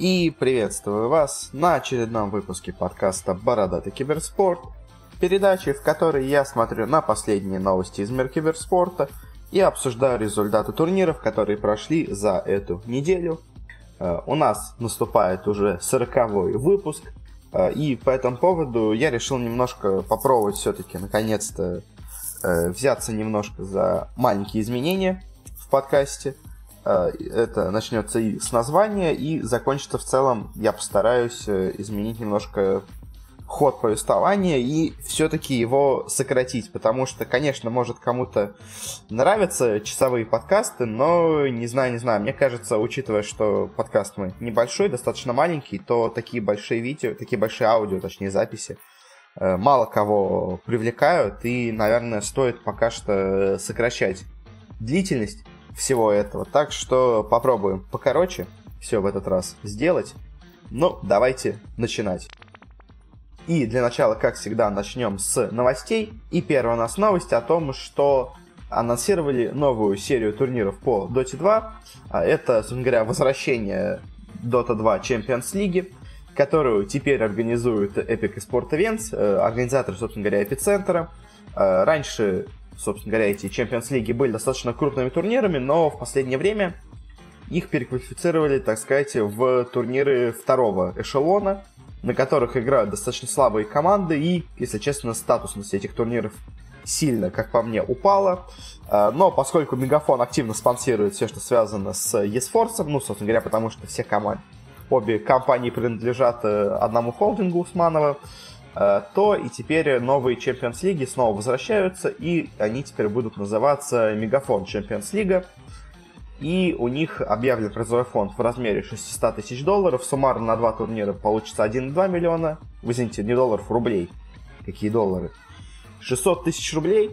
И приветствую вас на очередном выпуске подкаста «Бородатый киберспорт», передачи, в которой я смотрю на последние новости из мира киберспорта и обсуждаю результаты турниров, которые прошли за эту неделю. Э, у нас наступает уже сороковой выпуск, э, и по этому поводу я решил немножко попробовать все-таки наконец-то э, взяться немножко за маленькие изменения в подкасте. Э, это начнется и с названия, и закончится в целом, я постараюсь э, изменить немножко ход повествования и все-таки его сократить, потому что, конечно, может кому-то нравятся часовые подкасты, но не знаю, не знаю, мне кажется, учитывая, что подкаст мой небольшой, достаточно маленький, то такие большие видео, такие большие аудио, точнее записи, Э, мало кого привлекают, и, наверное, стоит пока что сокращать длительность всего этого. Так что попробуем покороче все в этот раз сделать. Ну, давайте начинать. И для начала, как всегда, начнем с новостей. И первая у нас новость о том, что анонсировали новую серию турниров по Dota 2. А это, собственно говоря, возвращение Dota 2 Champions League которую теперь организует Epic Sport Events, э, организатор, собственно говоря, эпицентра. Э, раньше, собственно говоря, эти Champions League были достаточно крупными турнирами, но в последнее время их переквалифицировали, так сказать, в турниры второго эшелона, на которых играют достаточно слабые команды, и, если честно, статусность этих турниров сильно, как по мне, упала. Э, но поскольку Мегафон активно спонсирует все, что связано с eSforce, ну, собственно говоря, потому что все команды, обе компании принадлежат э, одному холдингу Усманова, то и теперь новые Champions League снова возвращаются, и они теперь будут называться Мегафон Champions League. И у них объявлен призовой фонд в размере 600 тысяч долларов. Суммарно на два турнира получится 1,2 миллиона. Вы извините, не долларов, рублей. Какие доллары? 600 тысяч рублей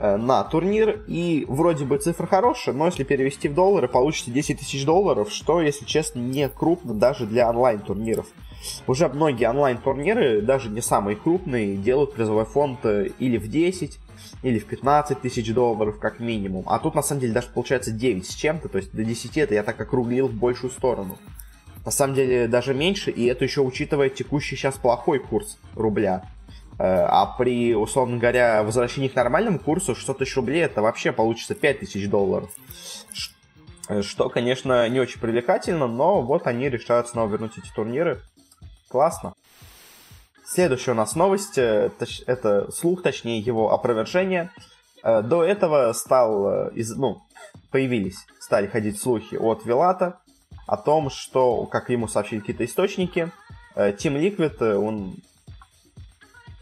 Э, на турнир, и вроде бы цифра хорошая, но если перевести в доллары, получится 10 тысяч долларов, что, если честно, не крупно даже для онлайн-турниров. Уже многие онлайн-турниры, даже не самые крупные, делают призовой фонд э, или в 10, или в 15 тысяч долларов как минимум. А тут на самом деле даже получается 9 с чем-то, то есть до 10 это я так округлил в большую сторону. На самом деле даже меньше, и это еще учитывая текущий сейчас плохой курс рубля. Э, а при, условно говоря, возвращении к нормальному курсу 600 тысяч рублей это вообще получится 5 тысяч долларов. Э, что, конечно, не очень привлекательно, но вот они решают снова вернуть эти турниры. Классно. Следующая у нас новость, э, это слух, точнее его опровержение. До этого стал, ну, появились, стали ходить слухи от Вилата о том, что, как ему сообщили какие-то источники, Team Liquid, он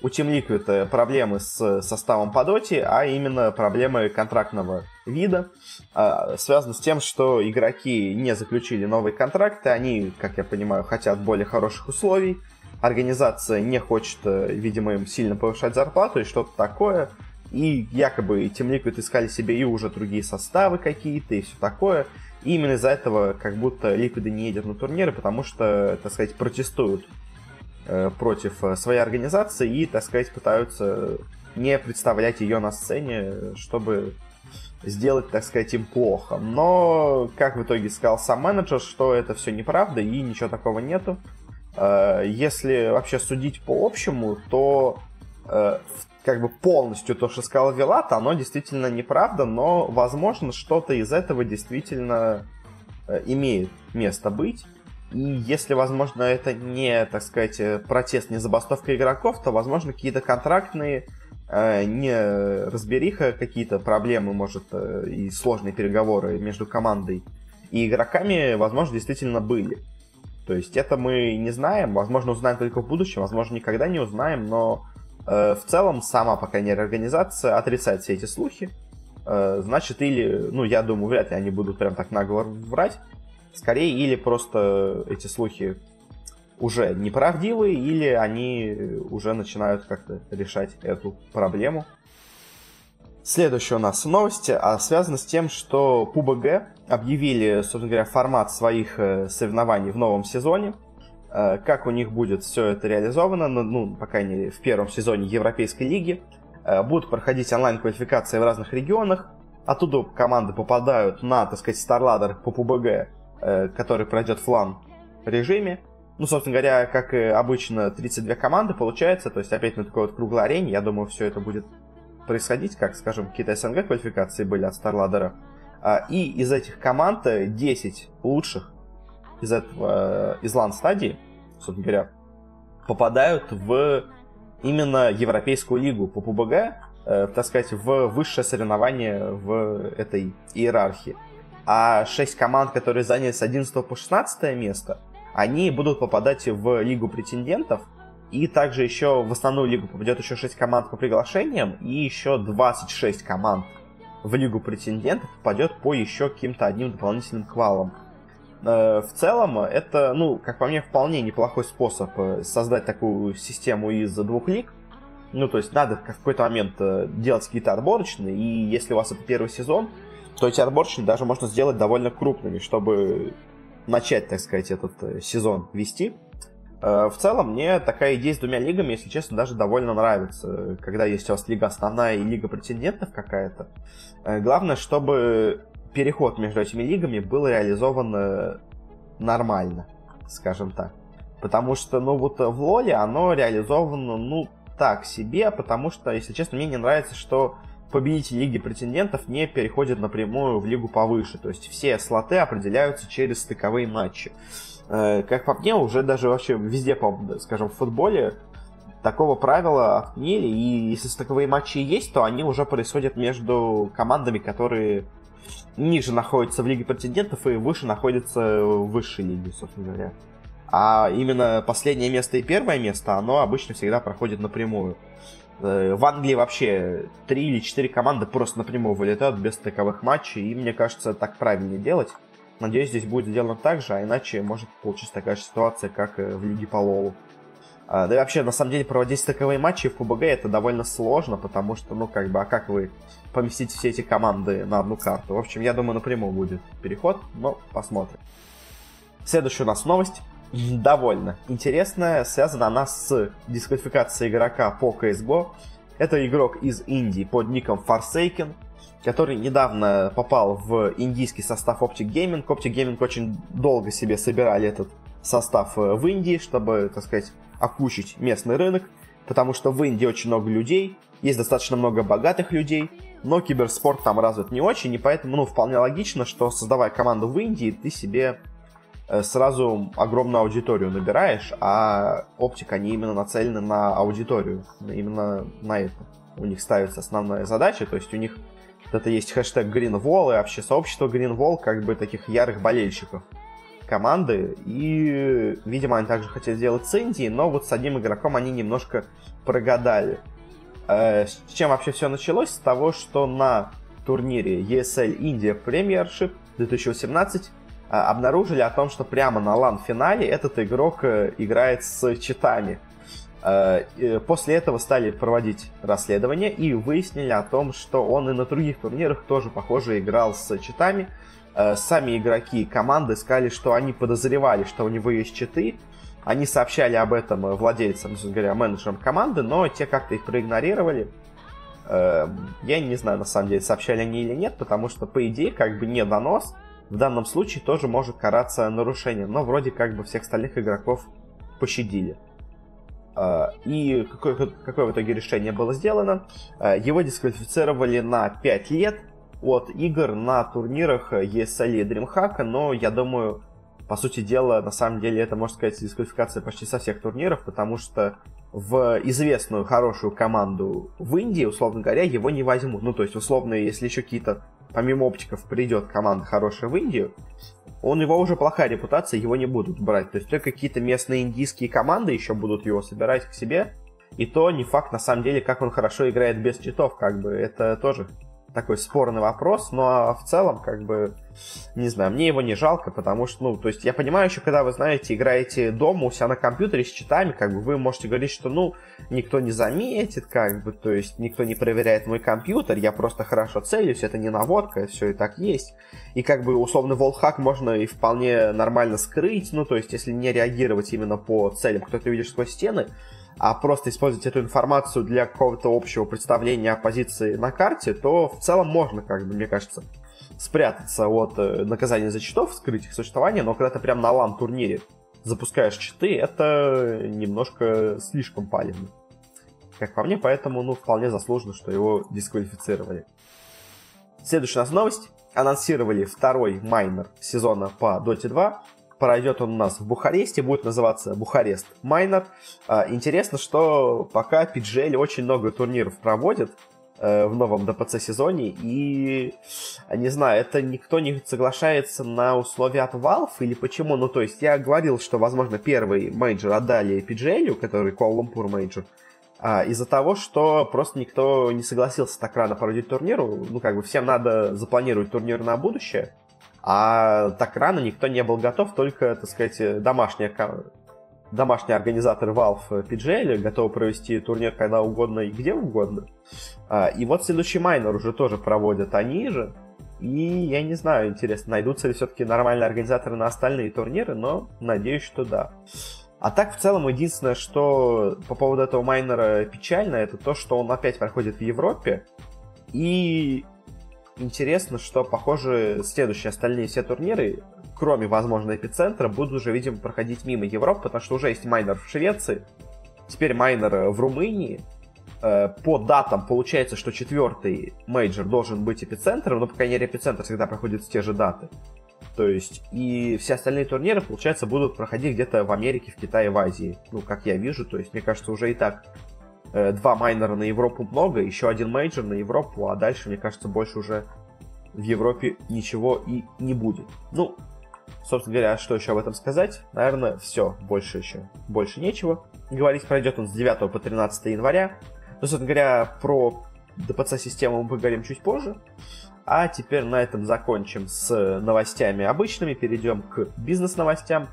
у Team Liquid проблемы с составом по доте, а именно проблемы контрактного вида, а, связаны с тем, что игроки не заключили новые контракты, они, как я понимаю, хотят более хороших условий, организация не хочет, э, видимо, им сильно повышать зарплату и что-то такое, и якобы Team Liquid искали себе и уже другие составы какие-то и все такое, и именно из-за этого как будто Liquid не едет на турниры, потому что, так сказать, протестуют против э, своей организации и, так сказать, пытаются не представлять ее на сцене, чтобы сделать, так сказать, им плохо. Но, как в итоге сказал сам менеджер, что это все неправда и ничего такого нету. Э, если вообще судить по общему, то как бы полностью то, что сказал Вилат, оно действительно неправда, но, возможно, что-то из этого действительно имеет место быть. И если, возможно, это не, так сказать, э, протест, не забастовка игроков, то, возможно, какие-то контрактные э, не разбериха, какие-то проблемы, может, э, и сложные переговоры между командой и игроками, возможно, действительно были. То есть это мы не знаем, возможно, узнаем только в будущем, возможно, никогда не узнаем, но э, в целом сама, по крайней мере, организация отрицает все эти слухи. Э, значит, или, ну, я думаю, вряд ли они будут прям так нагло врать. Скорее, или просто эти слухи уже неправдивые, или они уже начинают как-то решать эту проблему. Следующая у нас новости а связана с тем, что PUBG объявили, собственно говоря, формат своих э, соревнований в новом сезоне. Э, как у них будет все это реализовано, ну, ну по крайней мере, в первом сезоне Европейской лиги. Э, будут проходить онлайн-квалификации в разных регионах. Оттуда команды попадают на, так сказать, StarLadder по PUBG который пройдет флан. режиме. Ну, собственно говоря, как и обычно, 32 команды получается, то есть опять на такой вот круглой арене, я думаю, все это будет происходить, как, скажем, какие-то СНГ квалификации были от StarLadder. А, и из этих команд 10 лучших из этого, из лан-стадии, собственно говоря, попадают в именно Европейскую лигу по ПУБГ, э, так сказать, в высшее соревнование в этой иерархии. А 6 команд, которые заняли с 11 по 16 место, они будут попадать в Лигу претендентов, и также еще в основную лигу попадет еще 6 команд по приглашениям, и еще 26 команд в Лигу претендентов попадет по еще каким-то одним дополнительным квалам. Э, в целом, это, ну, как по мне, вполне неплохой способ э, создать такую систему из двух лиг. Ну, то есть надо в какой-то момент э, делать какие-то отборочные, и если у вас это первый сезон, то эти отборочные даже можно сделать довольно крупными, чтобы начать, так сказать, этот сезон вести. В целом, мне такая идея с двумя лигами, если честно, даже довольно нравится, когда есть у вас лига основная и лига претендентов какая-то. Главное, чтобы переход между этими лигами был реализован э, нормально, скажем так. Потому что, ну, вот в Лоле оно реализовано, ну, так себе, потому что, если честно, мне не нравится, что победитель Лиги претендентов не переходит напрямую в лигу повыше. То есть все слоты определяются через стыковые матчи. Э, как по мне, уже даже вообще везде, скажем, в футболе такого правила отменили, и если стыковые матчи есть, то они уже происходят между командами, которые ниже находится в Лиге претендентов и выше находится в высшей лиге, собственно говоря. А именно последнее место и первое место, оно обычно всегда проходит напрямую. Э, в Англии вообще три или четыре команды просто напрямую вылетают без таковых матчей, и мне кажется, так правильнее делать. Надеюсь, здесь будет сделано так же, а иначе может получиться такая же ситуация, как в Лиге по Лолу. А, да и вообще, на самом деле, проводить таковые матчи в ПБГ это довольно сложно, потому что, ну, как бы, а как вы поместите все эти команды на одну карту? В общем, я думаю, напрямую будет переход, но посмотрим. Следующая у нас новость. Довольно интересная, связана она с дисквалификацией игрока по CSGO. Это игрок из Индии под ником Forsaken, который недавно попал в индийский состав Optic Gaming. Optic Gaming очень долго себе собирали этот состав э, в Индии, чтобы, так сказать, окучить местный рынок, потому что в Индии очень много людей, есть достаточно много богатых людей, но киберспорт там развит не очень, и поэтому, ну, вполне логично, что создавая команду в Индии, ты себе сразу огромную аудиторию набираешь, а оптика, они именно нацелены на аудиторию, именно на это. У них ставится основная задача, то есть у них это есть хэштег Greenwall, и вообще сообщество Greenwall как бы таких ярых болельщиков команды, и, видимо, они также хотели сделать с Индией, но вот с одним игроком они немножко прогадали. Э, с чем вообще все началось? С того, что на турнире ESL India Premiership 2018 э, обнаружили о том, что прямо на лан-финале этот игрок э, играет с читами. После этого стали проводить расследование и выяснили о том, что он и на других турнирах тоже, похоже, играл с читами, Э, сами игроки команды сказали, что они подозревали, что у него есть читы. Они сообщали об этом владельцам, говоря, менеджерам команды, но те как-то их проигнорировали. Э, я не знаю, на самом деле, сообщали они или нет, потому что, по идее, как бы не донос в данном случае тоже может караться нарушением, но вроде как бы всех остальных игроков пощадили. Э, и какое, какое в итоге решение было сделано? Его дисквалифицировали на 5 лет – от игр на турнирах ESL и DreamHack, но я думаю, по сути дела, на самом деле это, можно сказать, дисквалификация почти со всех турниров, потому что в известную хорошую команду в Индии, условно говоря, его не возьмут. Ну, то есть, условно, если еще какие-то, помимо оптиков, придет команда хорошая в Индию, у него уже плохая репутация, его не будут брать. То есть, только какие-то местные индийские команды еще будут его собирать к себе, и то не факт, на самом деле, как он хорошо играет без читов, как бы, это тоже такой спорный вопрос, но в целом, как бы, не знаю, мне его не жалко, потому что, ну, то есть я понимаю еще, когда вы, знаете, играете дома у себя на компьютере с читами, как бы вы можете говорить, что, ну, никто не заметит, как бы, то есть никто не проверяет мой компьютер, я просто хорошо целюсь, это не наводка, все и так есть. И как бы условно волхак можно и вполне нормально скрыть, ну, то есть если не реагировать именно по целям, кто ты видишь сквозь стены, а просто использовать эту информацию для какого-то общего представления о позиции на карте, то в целом можно, как бы, мне кажется, спрятаться от э, наказания за читов, скрыть их существование, но когда ты прям на лан-турнире запускаешь читы, это немножко слишком палевно. Как по мне, поэтому, ну, вполне заслуженно, что его дисквалифицировали. Следующая у нас новость. Анонсировали второй minor сезона по Dota 2. Пройдет он у нас в Бухаресте, будет называться Bucharest Minor. А, интересно, что пока PGL очень много турниров проводит, Э, в новом DPC сезоне, и, не знаю, это никто не соглашается на условия от Valve, или почему? Ну, то есть, я говорил, что, возможно, первый мейджор отдали PGL, который Kuala Lumpur Major, а, из-за того, что просто никто не согласился так рано проводить турниру, ну, как бы всем надо запланировать турнир на будущее, а так рано никто не был готов, только, так сказать, домашняя домашний организатор Valve PGL готов провести турнир когда угодно и где угодно. А, и вот следующий майнер уже тоже проводят они же. И я не знаю, интересно, найдутся ли все-таки нормальные организаторы на остальные турниры, но надеюсь, что да. А так, в целом, единственное, что по поводу этого майнора печально, это то, что он опять проходит в Европе. И интересно, что, похоже, следующие остальные все турниры кроме, возможно, эпицентра, будут уже, видимо, проходить мимо Европы, потому что уже есть minor в Швеции, теперь minor в Румынии. Э, по датам получается, что четвертый мейджор должен быть эпицентром, но, по крайней мере, эпицентр всегда проходит в те же даты. То есть, и все остальные турниры, получается, будут проходить где-то в Америке, в Китае, в Азии. Ну, как я вижу, то есть, мне кажется, уже и так э, два майнора на Европу много, еще один мейджор на Европу, а дальше, мне кажется, больше уже в Европе ничего и не будет. Ну, Собственно говоря, что еще об этом сказать? Наверное, все. Больше еще. Больше нечего. Говорить пройдет он с 9 по 13 января. Но, собственно говоря, про DPC-систему мы поговорим чуть позже. А теперь на этом закончим с новостями обычными, перейдем к бизнес-новостям.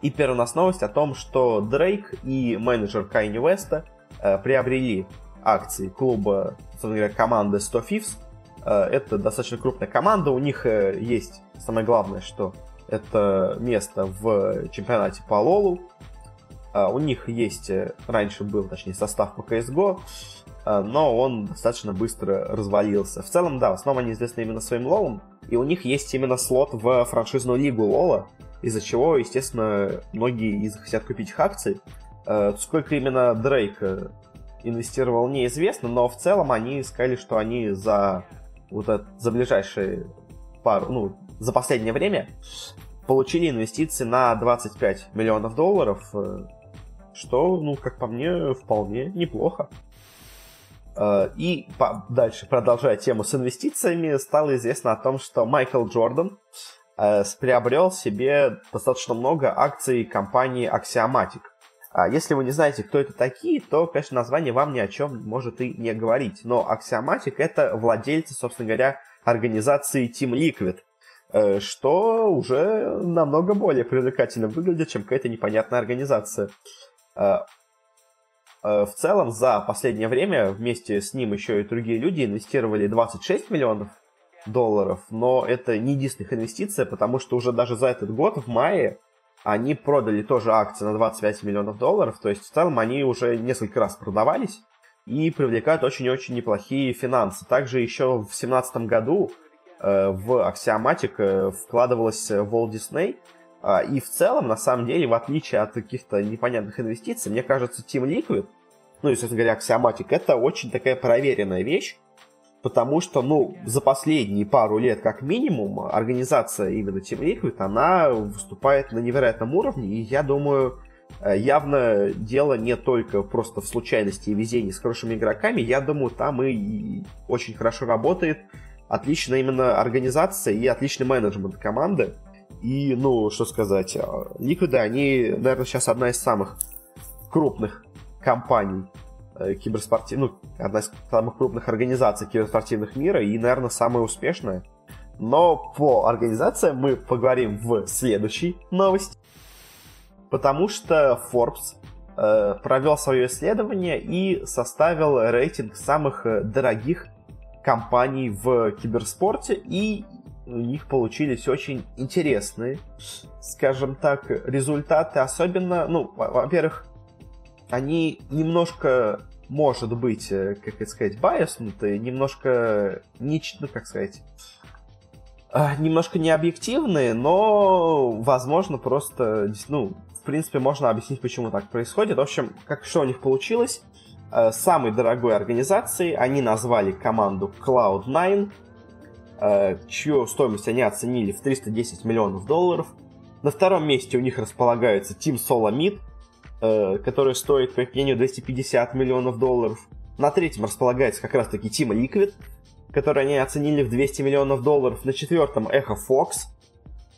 И первая у нас новость о том, что Дрейк и менеджер Кайни Веста э, приобрели акции клуба, собственно говоря, команды 100 Fifths. Э, это достаточно крупная команда, у них э, есть самое главное, что это место в чемпионате по Лолу. А, у них есть, э, раньше был, точнее, состав по CSGO, а, но он достаточно быстро развалился. В целом, да, в основном они известны именно своим лолом, и у них есть именно слот в франшизную лигу лола, из-за чего, естественно, многие из хотят купить их акции. А, сколько именно Дрейк э, инвестировал, неизвестно, но в целом они сказали, что они за вот это, за ближайшие пару, ну, за последнее время получили инвестиции на 25 миллионов долларов, э, что, ну, как по мне, вполне неплохо. Э, и дальше, продолжая тему с инвестициями, стало известно о том, что Майкл Джордан э, приобрел себе достаточно много акций компании Axiomatic. А если вы не знаете, кто это такие, то, конечно, название вам ни о чем может и не говорить. Но Axiomatic — это владельцы, собственно говоря, организации Team Liquid, Э, что уже намного более привлекательно выглядит, чем какая-то непонятная организация. Э, э, в целом, за последнее время вместе с ним еще и другие люди инвестировали 26 миллионов долларов, но это не единственная инвестиция, потому что уже даже за этот год, в мае, они продали тоже акции на 25 миллионов долларов, то есть в целом они уже несколько раз продавались и привлекают очень-очень неплохие финансы. Также еще в 2017 году Э, в Axiomatic э, вкладывалась Walt Disney. А, и в целом, на самом деле, в отличие от каких-то непонятных инвестиций, мне кажется, Team Liquid, ну и, собственно говоря, Axiomatic, это очень такая проверенная вещь, потому что, ну, за последние пару лет, как минимум, организация именно Team Liquid, она выступает на невероятном уровне, и я думаю, э, явно дело не только просто в случайности и везении с хорошими игроками, я думаю, там и очень хорошо работает. Отличная именно организация и отличный менеджмент команды. И, ну, что сказать, Ликвиды, они, наверное, сейчас одна из самых крупных компаний э, киберспортивных, ну, одна из самых крупных организаций киберспортивных мира и, наверное, самая успешная. Но по организациям мы поговорим в следующей новости, потому что Forbes э, провел свое исследование и составил рейтинг самых э, дорогих компаний в киберспорте, и у них получились очень интересные, скажем так, результаты. Особенно, ну, во-первых, они немножко, может быть, э, как это сказать, байоснутые, немножко, не, ну, как сказать, э, немножко необъективные, но, возможно, просто, ну, в принципе, можно объяснить, почему так происходит. В общем, как что у них получилось? Э, самой дорогой организацией они назвали команду Cloud9, э, чью стоимость они оценили в 310 миллионов долларов. На втором месте у них располагается Team Solomid, э, который стоит, по их мнению, 250 миллионов долларов. На третьем располагается как раз-таки Team Liquid, который они оценили в 200 миллионов долларов. На четвертом Echo Fox,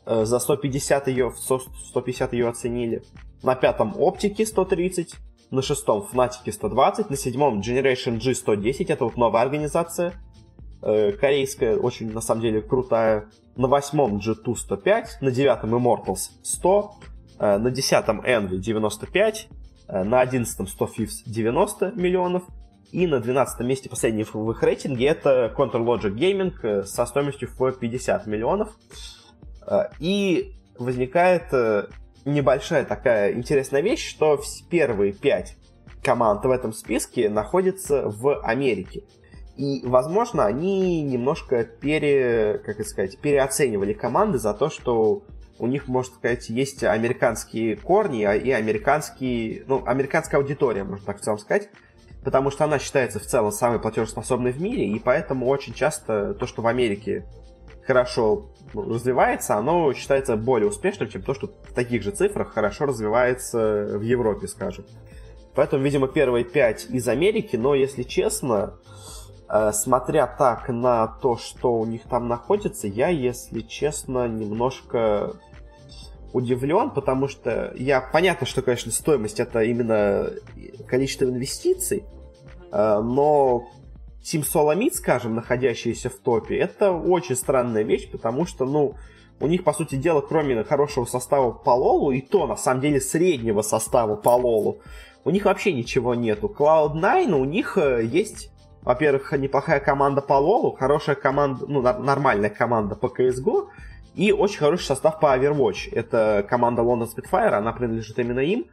за 150 ее, 150 ее оценили. На пятом Оптики 130, на шестом Fnatic 120, на седьмом Generation G 110, это вот новая организация, э, корейская, очень, на самом деле, крутая. На восьмом G2 105, на девятом Immortals 100, э, на десятом Envy 95, э, на одиннадцатом 100 Fifths 90 миллионов, и на 12 месте последний в их рейтинге это Control Logic Gaming э, со стоимостью в 50 миллионов. Э, и возникает э, небольшая такая интересная вещь, что первые пять команд в этом списке находятся в Америке. И, возможно, они немножко пере, как это сказать, переоценивали команды за то, что у них, можно сказать, есть американские корни а, и американские, ну, американская аудитория, можно так в целом сказать, потому что она считается в целом самой платежеспособной в мире, и поэтому очень часто то, что в Америке хорошо развивается, оно считается более успешным, чем то, что в таких же цифрах хорошо развивается в Европе, скажем. Поэтому, видимо, первые пять из Америки, но, если честно, э, смотря так на то, что у них там находится, я, если честно, немножко удивлен, потому что я понятно, что, конечно, стоимость это именно количество инвестиций, э, но Team Solomid, скажем, находящиеся в топе, это очень странная вещь, потому что, ну, у них, по сути дела, кроме хорошего состава по Лолу, и то, на самом деле, среднего состава по Лолу, у них вообще ничего нету. Cloud9, у них э, есть, во-первых, неплохая команда по Лолу, хорошая команда, ну, нормальная команда по CSGO, и очень хороший состав по Overwatch. Это команда London Spitfire, она принадлежит именно им.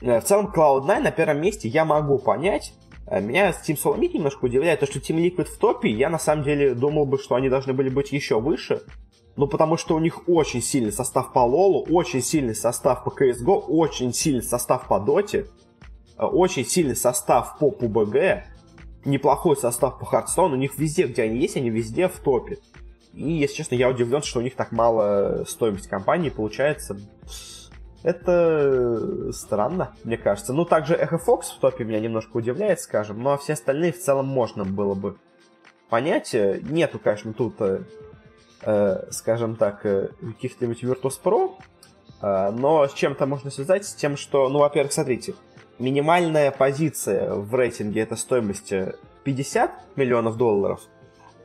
Э, в целом, Cloud9 на первом месте я могу понять, Э, меня Team Solomid немножко удивляет, то, что Team Liquid в топе, я на самом деле думал бы, что они должны были быть еще выше, ну, потому что у них очень сильный состав по Лолу, очень сильный состав по CSGO, очень сильный состав по Доте, э, очень сильный состав по PUBG, неплохой состав по Hearthstone, у них везде, где они есть, они везде в топе. И, если честно, я удивлен, что у них так мало стоимость компании получается. Это странно, мне кажется. Ну, также Echo Fox в топе меня немножко удивляет, скажем, но все остальные в целом можно было бы понять. Нету, конечно, тут, э, э скажем так, э, каких-нибудь Virtus.pro, э, но с чем-то можно связать, с тем, что, ну, во-первых, смотрите, минимальная позиция в рейтинге это стоимость 50 миллионов долларов,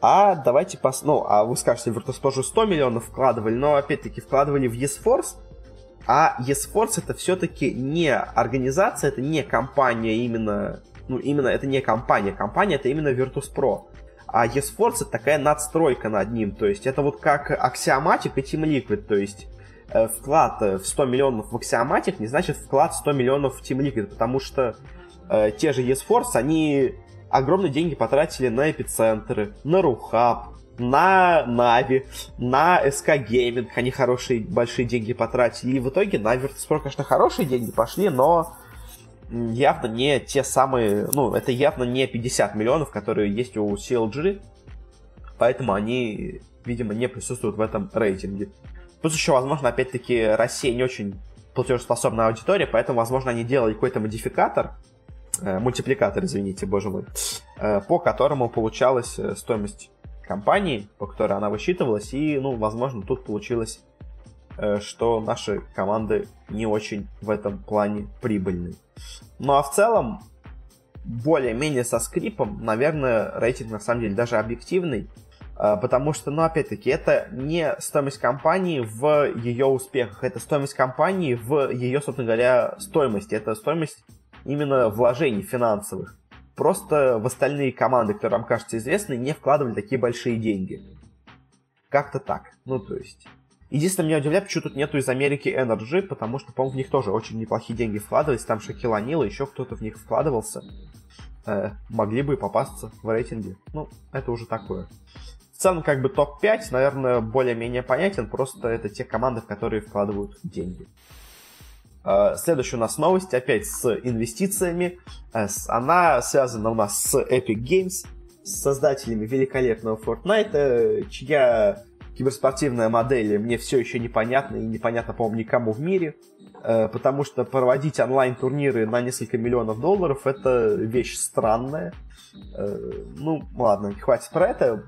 а давайте пос... Ну, а вы скажете, Virtus.pro же 100 миллионов вкладывали, но опять-таки вкладывали в eSforce, а eSports это все-таки не организация, это не компания именно, ну именно это не компания, компания это именно Virtus.pro. А eSports это такая надстройка над ним, то есть это вот как Axiomatic и Team Liquid, то есть э, вклад в 100 миллионов в Axiomatic не значит вклад в 100 миллионов в Team Liquid, потому что э, те же eSports, они огромные деньги потратили на эпицентры, на Рухаб, на Нави, на СК Gaming они хорошие большие деньги потратили. И в итоге на Virtus.pro, конечно, хорошие деньги пошли, но явно не те самые, ну, это явно не 50 миллионов, которые есть у CLG, поэтому они, видимо, не присутствуют в этом рейтинге. Плюс еще, возможно, опять-таки, Россия не очень платежеспособная аудитория, поэтому, возможно, они делали какой-то модификатор, мультипликатор, извините, боже мой, э, по которому получалась э, стоимость компании, по которой она высчитывалась, и, ну, возможно, тут получилось, э, что наши команды не очень в этом плане прибыльны. Ну а в целом, более-менее со скрипом, наверное, рейтинг на самом деле даже объективный, э, потому что, ну, опять-таки, это не стоимость компании в ее успехах, это стоимость компании в ее, собственно говоря, стоимости, это стоимость именно вложений финансовых. Просто в остальные команды, которые вам кажутся известны, не вкладывали такие большие деньги. Как-то так. Ну, то есть... Единственное, меня удивляет, почему тут нету из Америки Energy, потому что, по-моему, в них тоже очень неплохие деньги вкладывались. Там Шакила Нила, еще кто-то в них вкладывался. Э, могли бы попасться в рейтинге. Ну, это уже такое. В целом, как бы топ-5, наверное, более-менее понятен, просто это те команды, в которые вкладывают деньги. Э, следующая у нас новость, опять с инвестициями. Э, она связана у нас с Epic Games, с создателями великолепного Fortnite, чья киберспортивная модель мне все еще непонятна и непонятно, по-моему, никому в мире. Э, потому что проводить онлайн-турниры на несколько миллионов долларов это вещь странная. Ну, ладно, хватит про это.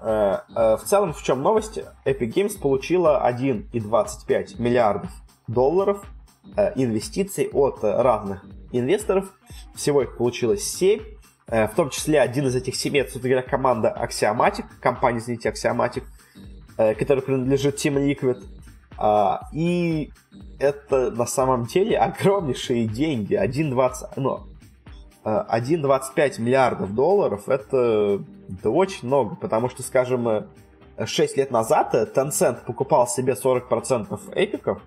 В целом, в чем новость? Epic Games получила 1,25 миллиардов долларов Э, инвестиций от разных инвесторов. Всего их получилось 7. Э, в том числе один из этих семи, это, собственно говоря, команда Axiomatic, компания, извините, Axiomatic, э, которая принадлежит Team Liquid. А, и это на самом деле огромнейшие деньги. 1,20, ну, 1,25 миллиардов долларов это, это очень много, потому что, скажем, 6 лет назад Tencent покупал себе 40% эпиков,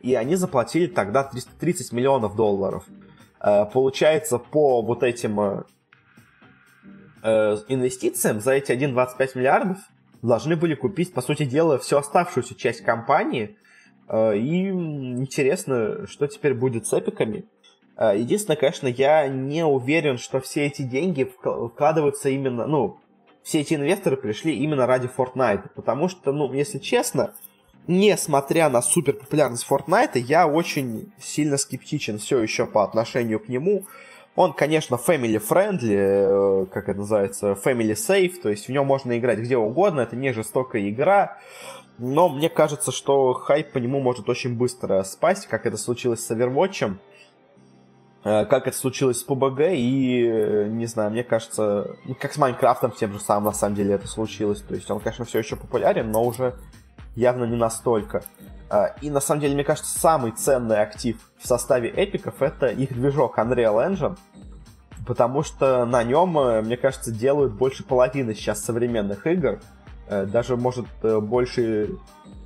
и они заплатили тогда 330 миллионов долларов. Э, получается, по вот этим э, э, инвестициям за эти 1,25 миллиардов должны были купить, по сути дела, всю оставшуюся часть компании. И интересно, что теперь будет с эпиками. Единственное, конечно, я не уверен, что все эти деньги вкладываются именно, ну, все эти инвесторы пришли именно ради Fortnite, потому что, ну, если честно, несмотря на супер популярность Fortnite, я очень сильно скептичен все еще по отношению к нему. Он, конечно, family friendly, э, как это называется, family safe, то есть в нем можно играть где угодно, это не жестокая игра, но мне кажется, что хайп по нему может очень быстро спасть, как это случилось с Overwatch, э, как это случилось с PUBG, и, э, не знаю, мне кажется, ну, как с Майнкрафтом тем же самым, на самом деле, это случилось. То есть он, конечно, все еще популярен, но уже явно не настолько. А, и на самом деле, мне кажется, самый ценный актив в составе эпиков это их движок Unreal Engine, потому что на нем, э, мне кажется, делают больше половины сейчас современных игр, э, даже, может, э, больше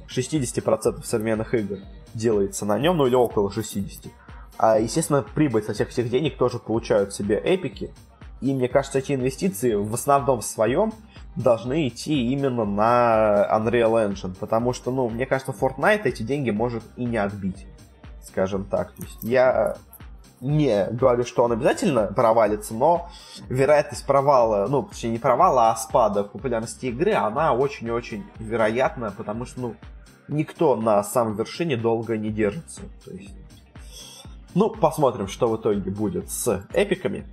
60% современных игр делается на нем, ну или около 60%. А, естественно, прибыль со всех этих денег тоже получают себе эпики, и мне кажется, эти инвестиции в основном в своем должны идти именно на Unreal Engine, потому что, ну, мне кажется, Fortnite эти деньги может и не отбить, скажем так. То есть я не говорю, что он обязательно провалится, но вероятность провала, ну, точнее, не провала, а спада популярности игры, она очень-очень вероятна, потому что, ну, никто на самой вершине долго не держится. То есть, ну, посмотрим, что в итоге будет с эпиками.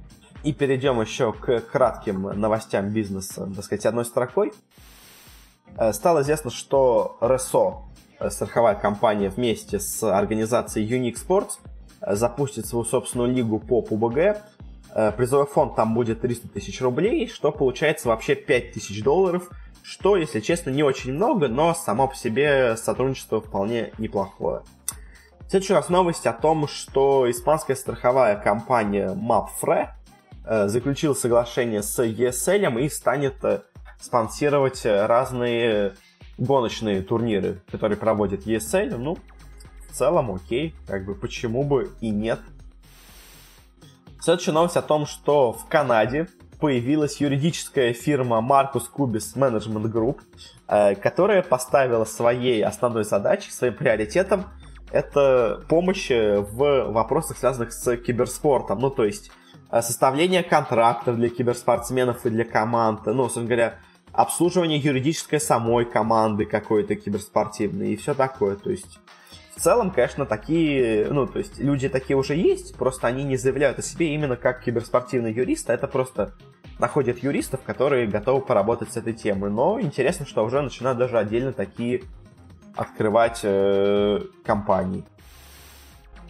И перейдем еще к кратким новостям бизнеса, так сказать, одной строкой. Э, стало известно, что РСО, э, страховая компания, вместе с организацией Unique Sports э, запустит свою собственную лигу по ПУБГ. Призовой фонд там будет 300 тысяч рублей, что получается вообще 5 тысяч долларов, что, если честно, не очень много, но само по себе сотрудничество вполне неплохое. Следующая у нас новость о том, что испанская страховая компания MapFre заключил соглашение с ESL и станет э, спонсировать разные гоночные турниры, которые проводит ESL. Ну, в целом окей, как бы почему бы и нет. Следующая новость о том, что в Канаде появилась юридическая фирма Marcus Cubis Management Group, э, которая поставила своей основной задачей, своим приоритетом это помощь в вопросах, связанных с киберспортом. Ну, то есть Э, составление контрактов для киберспортсменов и для команд, ну, собственно говоря, обслуживание юридической самой команды какой-то киберспортивной и все такое. То есть, в целом, конечно, такие, ну, то есть, люди такие уже есть, просто они не заявляют о себе именно как киберспортивный юрист, а это просто находят юристов, которые готовы поработать с этой темой. Но интересно, что уже начинают даже отдельно такие открывать э, компании.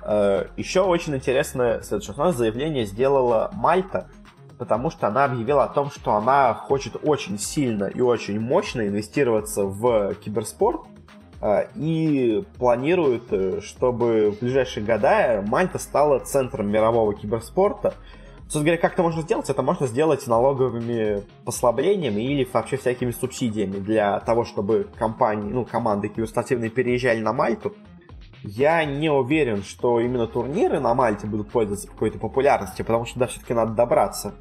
Э, Еще очень интересное следующее. У нас заявление сделала Мальта, потому что она объявила о том, что она хочет очень сильно и очень мощно инвестироваться в киберспорт э, и планирует, э, чтобы в ближайшие года Мальта стала центром мирового киберспорта. Собственно говоря, как это можно сделать? Это можно сделать налоговыми послаблениями или вообще всякими субсидиями для того, чтобы компании, ну, команды киберспортивные переезжали на Мальту я не уверен, что именно турниры на Мальте будут пользоваться какой-то популярностью, потому что, да, все-таки надо добраться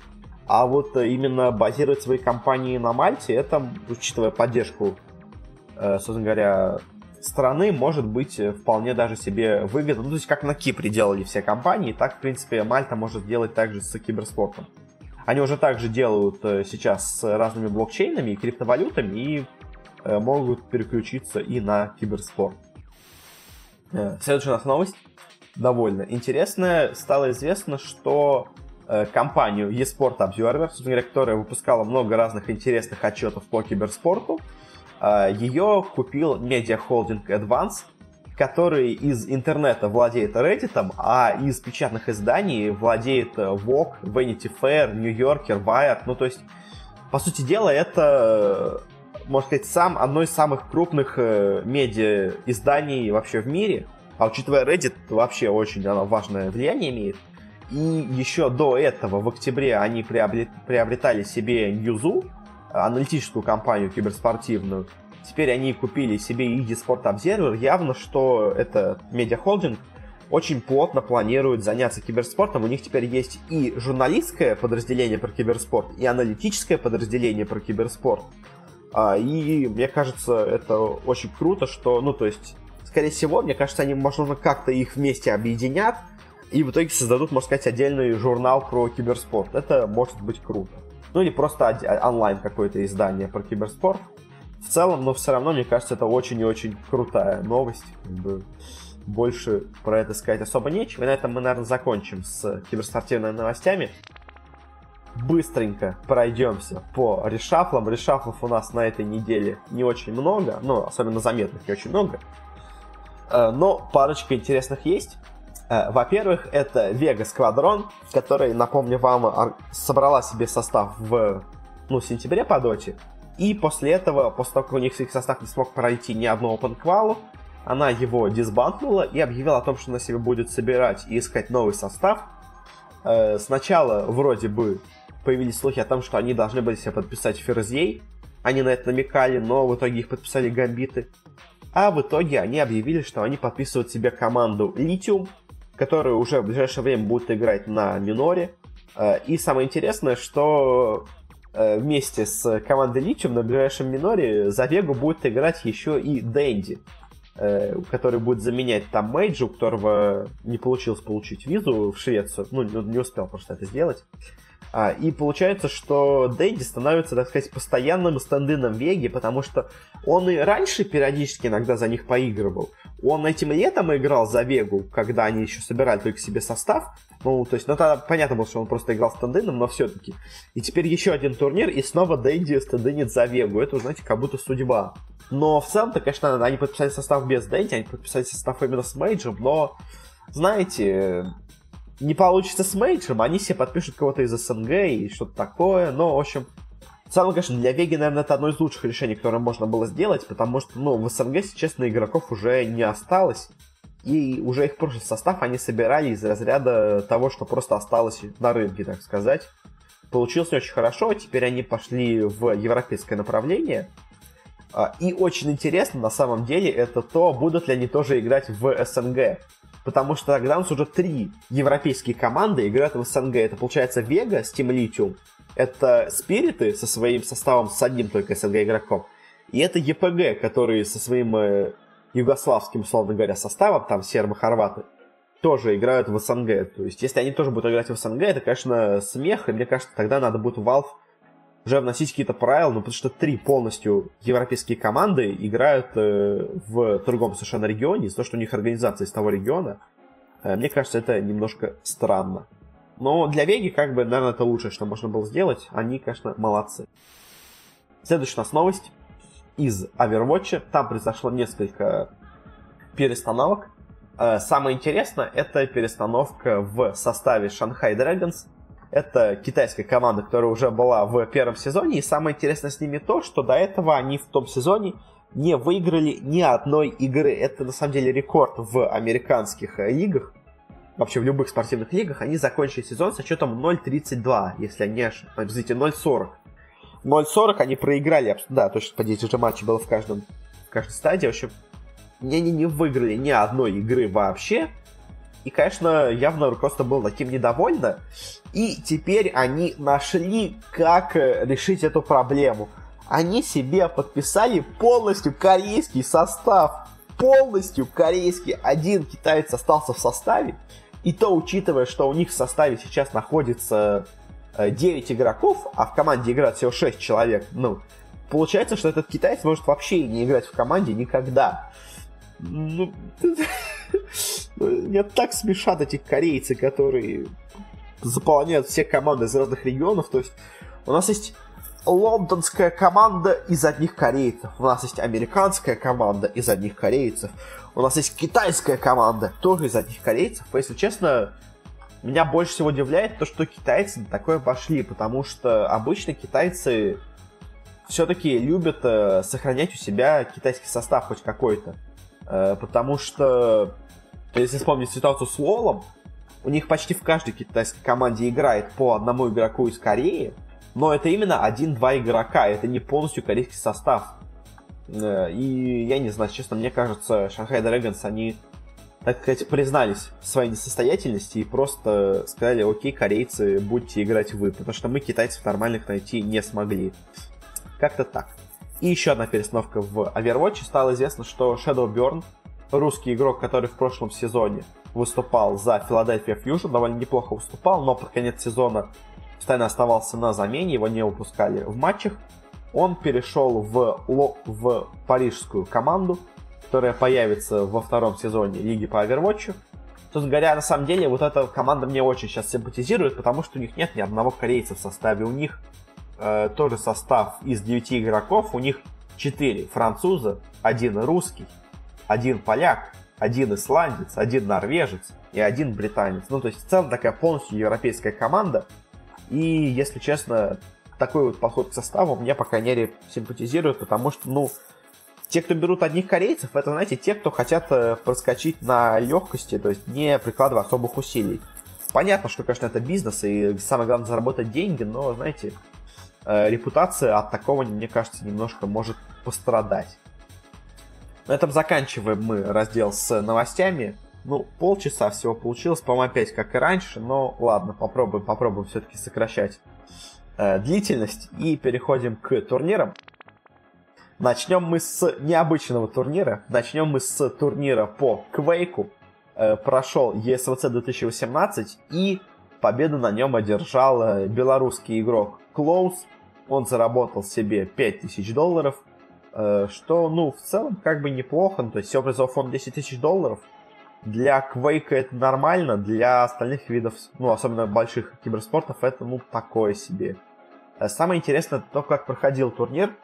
А вот именно базировать свои компании на Мальте, это, учитывая поддержку, э, собственно говоря, страны, может быть вполне даже себе выгодно. Ну, то есть, как на Кипре делали все компании, так, в принципе, Мальта может сделать также с киберспортом. Они уже также делают э, сейчас с разными блокчейнами и криптовалютами и э, могут переключиться и на киберспорт. Следующая у нас новость довольно интересная. Стало известно, что Э, компанию eSport Observer, собственно говоря, которая выпускала много разных интересных отчетов по киберспорту. Э, Ее купил медиахолдинг Advance, который из интернета владеет Reddit, а из печатных изданий владеет Vogue, Vanity Fair, New Yorker, Wired. Ну, то есть, по сути дела, это, можно сказать, сам, одно из самых крупных э, медиа изданий вообще в мире. А учитывая Reddit, вообще очень оно важное влияние имеет. И еще до этого, в октябре, они приобретали себе Ньюзу, аналитическую компанию киберспортивную. Теперь они купили себе и eSport Observer. Явно, что это медиахолдинг очень плотно планирует заняться киберспортом. У них теперь есть и журналистское подразделение про киберспорт, и аналитическое подразделение про киберспорт. А, и мне кажется, это очень круто, что, ну, то есть, скорее всего, мне кажется, они, возможно, как-то их вместе объединят, и в итоге создадут, можно сказать, отдельный журнал про киберспорт. Это может быть круто. Ну или просто онлайн какое-то издание про киберспорт. В целом, но все равно, мне кажется, это очень и очень крутая новость. Как бы больше про это сказать особо нечего. И на этом мы, наверное, закончим с киберспортивными новостями. Быстренько пройдемся по решафлам. Решафлов у нас на этой неделе не очень много, ну, особенно заметных не очень много. Э, но парочка интересных есть. Э, во-первых, это Vega Squadron, который, напомню вам, собрала себе состав в ну, сентябре по доте. И после этого, после того, как у них их состав не смог пройти ни одного OpenQual, она его дисбанкнула и объявила о том, что она себе будет собирать и искать новый состав. Э, сначала вроде бы появились слухи о том, что они должны были себе подписать Ферзей. Они на это намекали, но в итоге их подписали гамбиты. А в итоге они объявили, что они подписывают себе команду Lithium, который уже в ближайшее время будет играть на миноре. Э, и самое интересное, что э, вместе с командой Личем на ближайшем миноре за Вегу будет играть еще и Дэнди, э, который будет заменять там Мейджи, у которого не получилось получить визу в Швецию. Ну, не успел просто это сделать. А, и получается, что Дэнди становится, так сказать, постоянным стендином Веги, потому что он и раньше периодически иногда за них поигрывал. Он этим летом играл за Вегу, когда они еще собирали только себе состав. Ну, то есть, ну, тогда понятно было, что он просто играл стендином, но все-таки. И теперь еще один турнир, и снова Дэнди стендинит за Вегу. Это, знаете, как будто судьба. Но в целом-то, конечно, они подписали состав без Дэнди, они подписали состав именно с Мейджем, но, знаете, не получится с Мейджем, они себе подпишут кого-то из СНГ и что-то такое, но, в общем, в целом, конечно, для Веги, наверное, это одно из лучших решений, которое можно было сделать, потому что, ну, в СНГ, если честно, игроков уже не осталось, и уже их прошлый состав они собирали из разряда того, что просто осталось на рынке, так сказать. Получилось не очень хорошо, теперь они пошли в европейское направление, а, и очень интересно, на самом деле, это то, будут ли они тоже играть в СНГ потому что тогда у нас уже три европейские команды играют в СНГ. Это получается Вега с Team Lithium, это Спириты со своим составом с одним только СНГ игроком, и это ЕПГ, которые со своим э, югославским, условно говоря, составом, там сербо-хорваты, тоже играют в СНГ. То есть, если они тоже будут играть в СНГ, это, конечно, смех, и мне кажется, тогда надо будет Valve уже вносить какие-то правила, ну, потому что три полностью европейские команды играют э, в другом совершенно регионе, из-за того, что у них организация из того региона. Э, мне кажется, это немножко странно. Но для Веги, как бы, наверное, это лучшее, что можно было сделать. Они, конечно, молодцы. Следующая у нас новость из Overwatch. Там произошло несколько перестановок. Э, самое интересное, это перестановка в составе Shanghai Dragons. Это китайская команда, которая уже была в первом сезоне. И самое интересное с ними то, что до этого они в том сезоне не выиграли ни одной игры. Это на самом деле рекорд в американских э, лигах. Вообще в любых спортивных лигах. Они закончили сезон со счетом 0.32, если я не ошибаюсь. 0.40. 0.40 они проиграли. Да, точно по 10 же матчей было в каждом в каждой стадии. В общем, они не выиграли ни одной игры вообще. И, конечно, явно руководство было таким недовольно. И теперь они нашли, как э, решить эту проблему. Они себе подписали полностью корейский состав. Полностью корейский. Один китаец остался в составе. И то, учитывая, что у них в составе сейчас находится 9 э, игроков, а в команде играет всего 6 человек, ну, получается, что этот китаец может вообще не играть в команде никогда. Ну, мне так смешат эти корейцы, которые заполняют все команды из разных регионов. То есть у нас есть лондонская команда из одних корейцев, у нас есть американская команда из одних корейцев, у нас есть китайская команда тоже из одних корейцев. Если честно, меня больше всего удивляет то, что китайцы на такое пошли, потому что обычно китайцы все-таки любят э, сохранять у себя китайский состав хоть какой-то. Э, потому что, если вспомнить ситуацию с Лолом, у них почти в каждой китайской команде играет по одному игроку из Кореи, но это именно один-два игрока, это не полностью корейский состав. Э, и я не знаю, честно, мне кажется, Шанхай Dragons, они, так сказать, признались в своей несостоятельности и просто сказали, окей, корейцы, будете играть вы, потому что мы китайцев нормальных найти не смогли. Как-то так. И еще одна перестановка в Overwatch. Стало известно, что Shadow Burn, русский игрок, который в прошлом сезоне выступал за Philadelphia Fusion, довольно неплохо выступал, но под конец сезона постоянно оставался на замене, его не выпускали в матчах. Он перешел в, в парижскую команду, которая появится во втором сезоне Лиги по Overwatch. Собственно говоря, на самом деле, вот эта команда мне очень сейчас симпатизирует, потому что у них нет ни одного корейца в составе. У них э, тоже состав из 9 игроков. У них 4 француза, один русский, один поляк, один исландец, один норвежец и один британец. Ну, то есть в целом такая полностью европейская команда. И, если честно, такой вот подход к составу мне, по крайней мере, симпатизирует, потому что, ну, те, кто берут одних корейцев, это, знаете, те, кто хотят э, проскочить на легкости, то есть не прикладывая особых усилий. Понятно, что, конечно, это бизнес, и самое главное заработать деньги, но, знаете, репутация от такого, мне кажется, немножко может пострадать. На этом заканчиваем мы раздел с новостями. Ну, полчаса всего получилось, по-моему, опять как и раньше, но ладно, попробуем, попробуем все-таки сокращать э, длительность и переходим к турнирам. Начнем мы с необычного турнира. Начнем мы с турнира по Квейку. Э, прошел ESVC 2018 и победу на нем одержал э, белорусский игрок Клоус он заработал себе 5000 долларов, э, что, ну, в целом, как бы неплохо, ну, то есть все призовой фонд 10 тысяч долларов. Для Квейка это нормально, для остальных видов, ну, особенно больших киберспортов, это, ну, такое себе. Э, самое интересное то, как проходил турнир,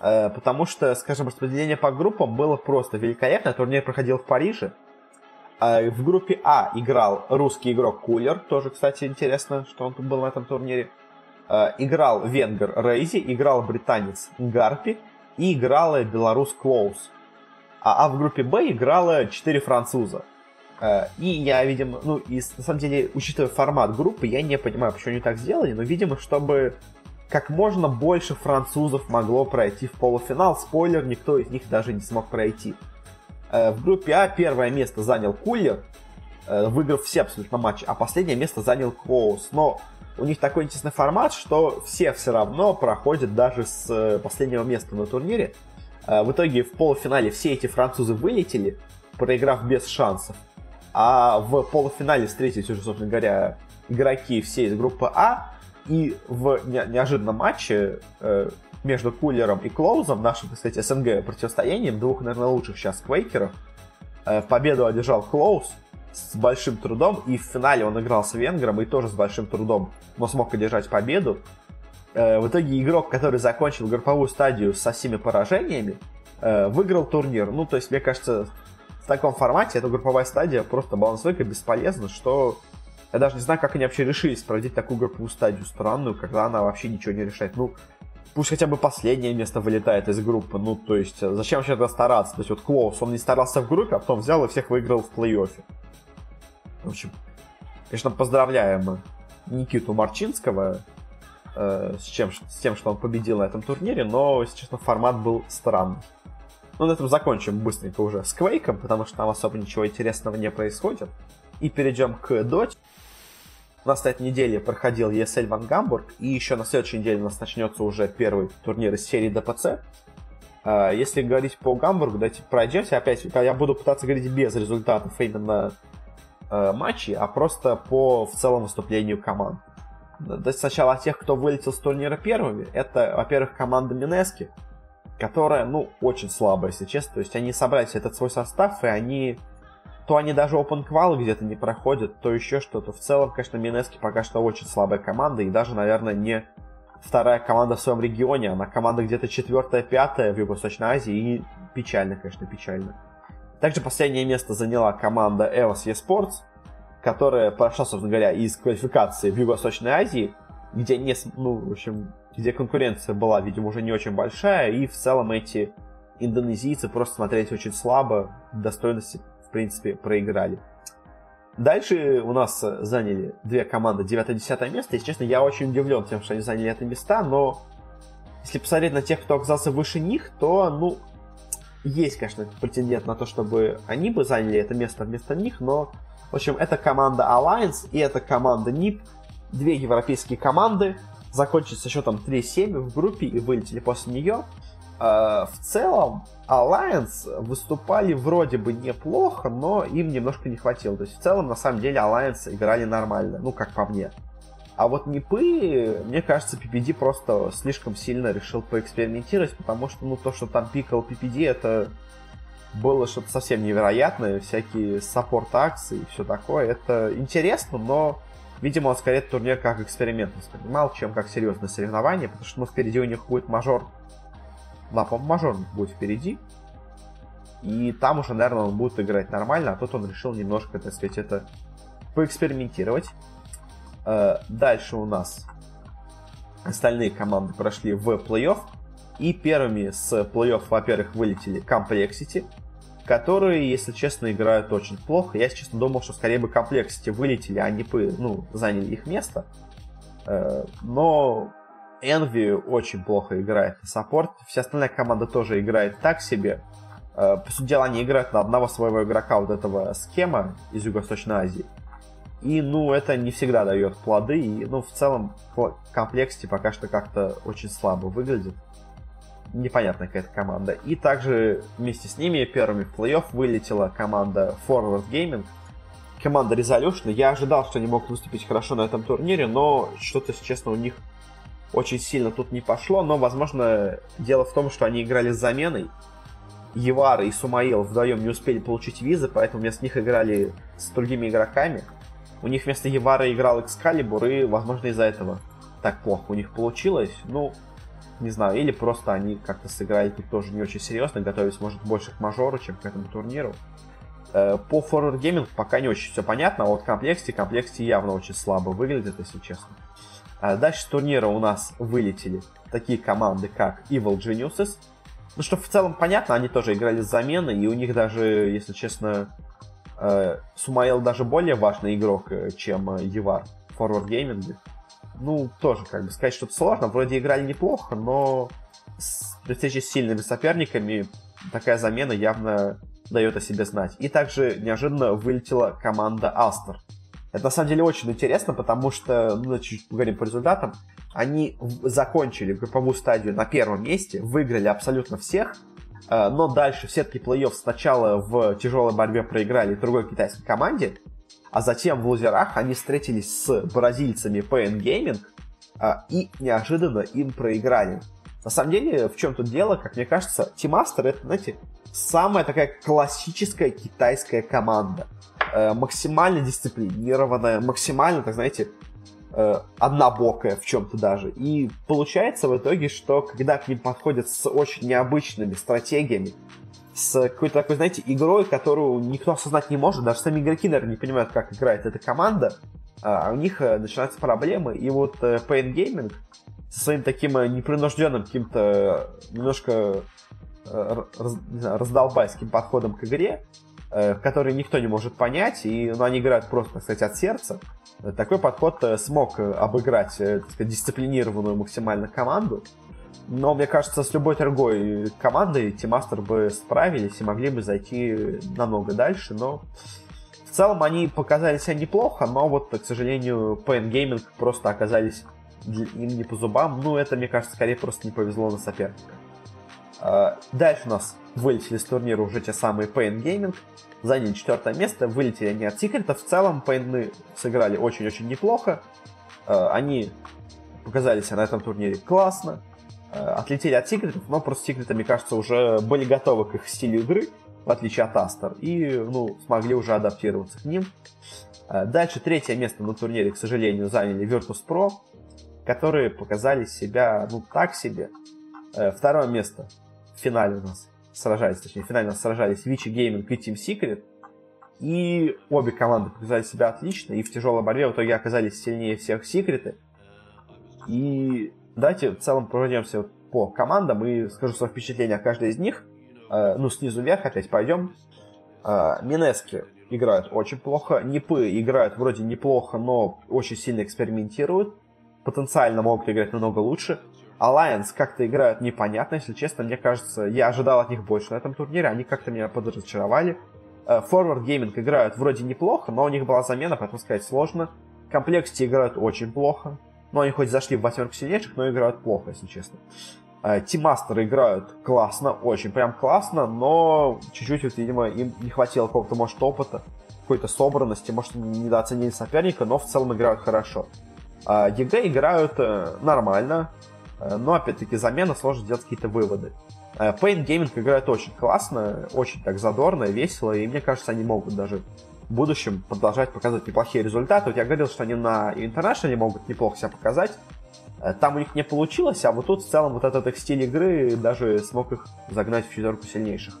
э, потому что, скажем, распределение по группам было просто великолепно. Турнир проходил в Париже. В группе А играл русский игрок Кулер, тоже, кстати, интересно, что он был на этом турнире. Э, играл венгер Рейзи, играл британец Гарпи и играла белорус Клоус. А, а в группе Б играло 4 француза. Э, и я, видимо, ну, и на самом деле, учитывая формат группы, я не понимаю, почему они так сделали, но, видимо, чтобы как можно больше французов могло пройти в полуфинал. Спойлер, никто из них даже не смог пройти. Э, в группе А первое место занял Кулер, выиграв все абсолютно матчи, а последнее место занял Клоус. Но у них такой интересный формат, что все все равно проходят даже с э, последнего места на турнире. Э, в итоге в полуфинале все эти французы вылетели, проиграв без шансов. А в полуфинале встретились уже, собственно говоря, игроки все из группы А. И в неожиданном матче э, между Кулером и Клоузом, нашим, кстати, СНГ противостоянием, двух, наверное, лучших сейчас квейкеров, победу одержал Клоуз с большим трудом, и в финале он играл с венгром, и тоже с большим трудом, но смог одержать победу. Э, в итоге игрок, который закончил групповую стадию со всеми поражениями, э, выиграл турнир. Ну, то есть, мне кажется, в таком формате эта групповая стадия просто балансовка бесполезна, что я даже не знаю, как они вообще решились проводить такую групповую стадию странную, когда она вообще ничего не решает. Ну, пусть хотя бы последнее место вылетает из группы. Ну, то есть, зачем вообще тогда стараться? То есть, вот Клоус, он не старался в группе, а потом взял и всех выиграл в плей-оффе. В общем, конечно, поздравляем Никиту Марчинского э, с, чем, с тем, что он победил на этом турнире, но, если честно, формат был странный. Ну, на этом закончим быстренько уже с Квейком, потому что там особо ничего интересного не происходит. и перейдем к доте. У нас на этой неделе проходил ESL Ван Гамбург, и еще на следующей неделе у нас начнется уже первый турнир из серии ДПЦ. А, если говорить по Гамбургу, давайте пройдемся. Опять, я буду пытаться говорить без результатов именно э, матчей, а просто по в целом выступлению команд. То сначала тех, кто вылетел с турнира первыми, это, во-первых, команда Минески, которая, ну, очень слабая, если честно. То есть они собрали этот свой состав, и они то они даже open квалы где-то не проходят, то еще что-то. В целом, конечно, Минески пока что очень слабая команда, и даже, наверное, не вторая команда в своем регионе, она команда где-то четвертая, пятая в Юго-Восточной Азии, и печально, конечно, печально. Также последнее место заняла команда EOS eSports, которая прошла, собственно говоря, из квалификации в Юго-Восточной Азии, где не, ну, в общем, где конкуренция была, видимо, уже не очень большая, и в целом эти индонезийцы просто смотрелись очень слабо, достойности в принципе, проиграли. Дальше у нас заняли две команды 9-10 место. Если честно, я очень удивлен тем, что они заняли это места, но если посмотреть на тех, кто оказался выше них, то, ну, есть, конечно, претендент на то, чтобы они бы заняли это место вместо них, но, в общем, это команда Alliance и это команда NIP, две европейские команды, закончили со счетом 3-7 в группе и вылетели после нее. Э, в целом, Alliance выступали вроде бы неплохо, но им немножко не хватило. То есть, в целом, на самом деле, Alliance играли нормально, ну, как по мне. А вот Нипы, мне кажется, PPD просто слишком сильно решил поэкспериментировать, потому что, ну, то, что там пикал PPD, это было что-то совсем невероятное, всякие саппорт-акции и все такое. Это интересно, но, видимо, он скорее турнир как эксперимент воспринимал, чем как серьезное соревнование, потому что, ну, впереди у них будет мажор да, по мажор будет впереди. И там уже, наверное, он будет играть нормально, а тут он решил немножко, так сказать, это поэкспериментировать. Э, дальше у нас остальные команды прошли в плей-офф. И первыми с плей-офф, во-первых, вылетели Complexity, которые, если честно, играют очень плохо. Я, честно, думал, что скорее бы Complexity вылетели, а не ну, заняли их место. Э, но Envy очень плохо играет на саппорт. Вся остальная команда тоже играет так себе. Э, по сути дела, они играют на одного своего игрока, вот этого схема из Юго-Восточной Азии. И, ну, это не всегда дает плоды. И, ну, в целом, комплексити пока что как-то очень слабо выглядит. Непонятная какая-то команда. И также вместе с ними первыми в плей-офф вылетела команда Forward Gaming. Команда Resolution. Я ожидал, что они могут выступить хорошо на этом турнире, но что-то, честно, у них очень сильно тут не пошло, но, возможно, дело в том, что они играли с заменой. Евара и Сумаил вдвоем не успели получить визы, поэтому вместо них играли с другими игроками. У них вместо Евара играл Экскалибур, и, возможно, из-за этого так плохо у них получилось. Ну, не знаю, или просто они как-то сыграли тут тоже не очень серьезно, готовились, может, больше к мажору, чем к этому турниру. Э, по Forward Gaming пока не очень все понятно, а вот в комплекте, комплекте явно очень слабо выглядит, если честно. А дальше с турнира у нас вылетели такие команды, как Evil Geniuses. Ну, что в целом понятно, они тоже играли с заменой, и у них даже, если честно, э, Сумаил даже более важный игрок, э, чем э, Евар в Forward Gaming. Ну, тоже, как бы, сказать что-то сложно. Вроде играли неплохо, но при встрече с сильными соперниками такая замена явно дает о себе знать. И также неожиданно вылетела команда Астер. Это на самом деле очень интересно, потому что, ну, чуть поговорим по результатам, они закончили групповую стадию на первом месте, выиграли абсолютно всех, э, но дальше в сетке плей-офф сначала в тяжелой борьбе проиграли другой китайской команде, а затем в лузерах они встретились с бразильцами PN Gaming э, и неожиданно им проиграли. На самом деле, в чем тут дело, как мне кажется, Team Master это, знаете, самая такая классическая китайская команда – э, максимально дисциплинированная, максимально, так знаете, э, однобокая в чем-то даже. И получается в итоге, что когда к ним подходят с очень необычными стратегиями, с какой-то такой, знаете, игрой, которую никто осознать не может, даже сами игроки, наверное, не понимают, как играет эта команда, а у них э, начинаются проблемы. И вот э, Pain Gaming со своим таким э, непринужденным каким-то немножко раздолбайским подходом к игре, Э, который никто не может понять, и ну, они играют просто, так от сердца. Такой подход э, смог э, обыграть так сказать, дисциплинированную максимально команду. Но, мне кажется, с любой другой командой Тимастер бы справились и могли бы зайти намного дальше, но В целом они показали себя неплохо, но вот, к сожалению, PN Gaming просто оказались им не по зубам. Ну, это, мне кажется, скорее просто не повезло на соперника. А, дальше у нас вылетели с турнира уже те самые Pain Gaming. Заняли четвертое место, вылетели они от Секрета. В целом, Pain сыграли очень-очень неплохо. А, они показали себя на этом турнире классно. А, отлетели от Секретов, но просто Секреты, мне кажется, уже были готовы к их стилю игры, в отличие от Астер, и ну, смогли уже адаптироваться к ним. Дальше третье место на турнире, к сожалению, заняли Virtus.pro, которые показали себя, ну, так себе. Второе место финале у нас сражались, точнее, в финале у нас сражались Вичи Gaming и Team Secret. И обе команды показали себя отлично, и в тяжелой борьбе в итоге оказались сильнее всех Секреты. И давайте в целом пройдемся по командам и скажу свое впечатление о каждой из них. Э, ну, снизу вверх опять пойдем. Э, Минески играют очень плохо. Нипы играют вроде неплохо, но очень сильно экспериментируют. Потенциально могут играть намного лучше. Alliance как-то играют непонятно, если честно. Мне кажется, я ожидал от них больше на этом турнире. Они как-то меня подразочаровали. Э, Forward Gaming играют вроде неплохо, но у них была замена, поэтому сказать сложно. Complexity играют очень плохо. Но они хоть зашли в восьмерку сильнейших, но играют плохо, если честно. Э, Master играют классно, очень прям классно, но чуть-чуть, вот, видимо, им не хватило какого-то, может, опыта, какой-то собранности, может, недооценили соперника, но в целом играют хорошо. EG играют э, нормально, Э, но, опять-таки, замена сложно сделать какие-то выводы. Э, Paint Gaming играет очень классно, очень так задорно, весело, и мне кажется, они могут даже в будущем продолжать показывать неплохие результаты. Вот я говорил, что они на International могут неплохо себя показать. Э, там у них не получилось, а вот тут в целом вот этот их стиль игры даже смог их загнать в четверку сильнейших.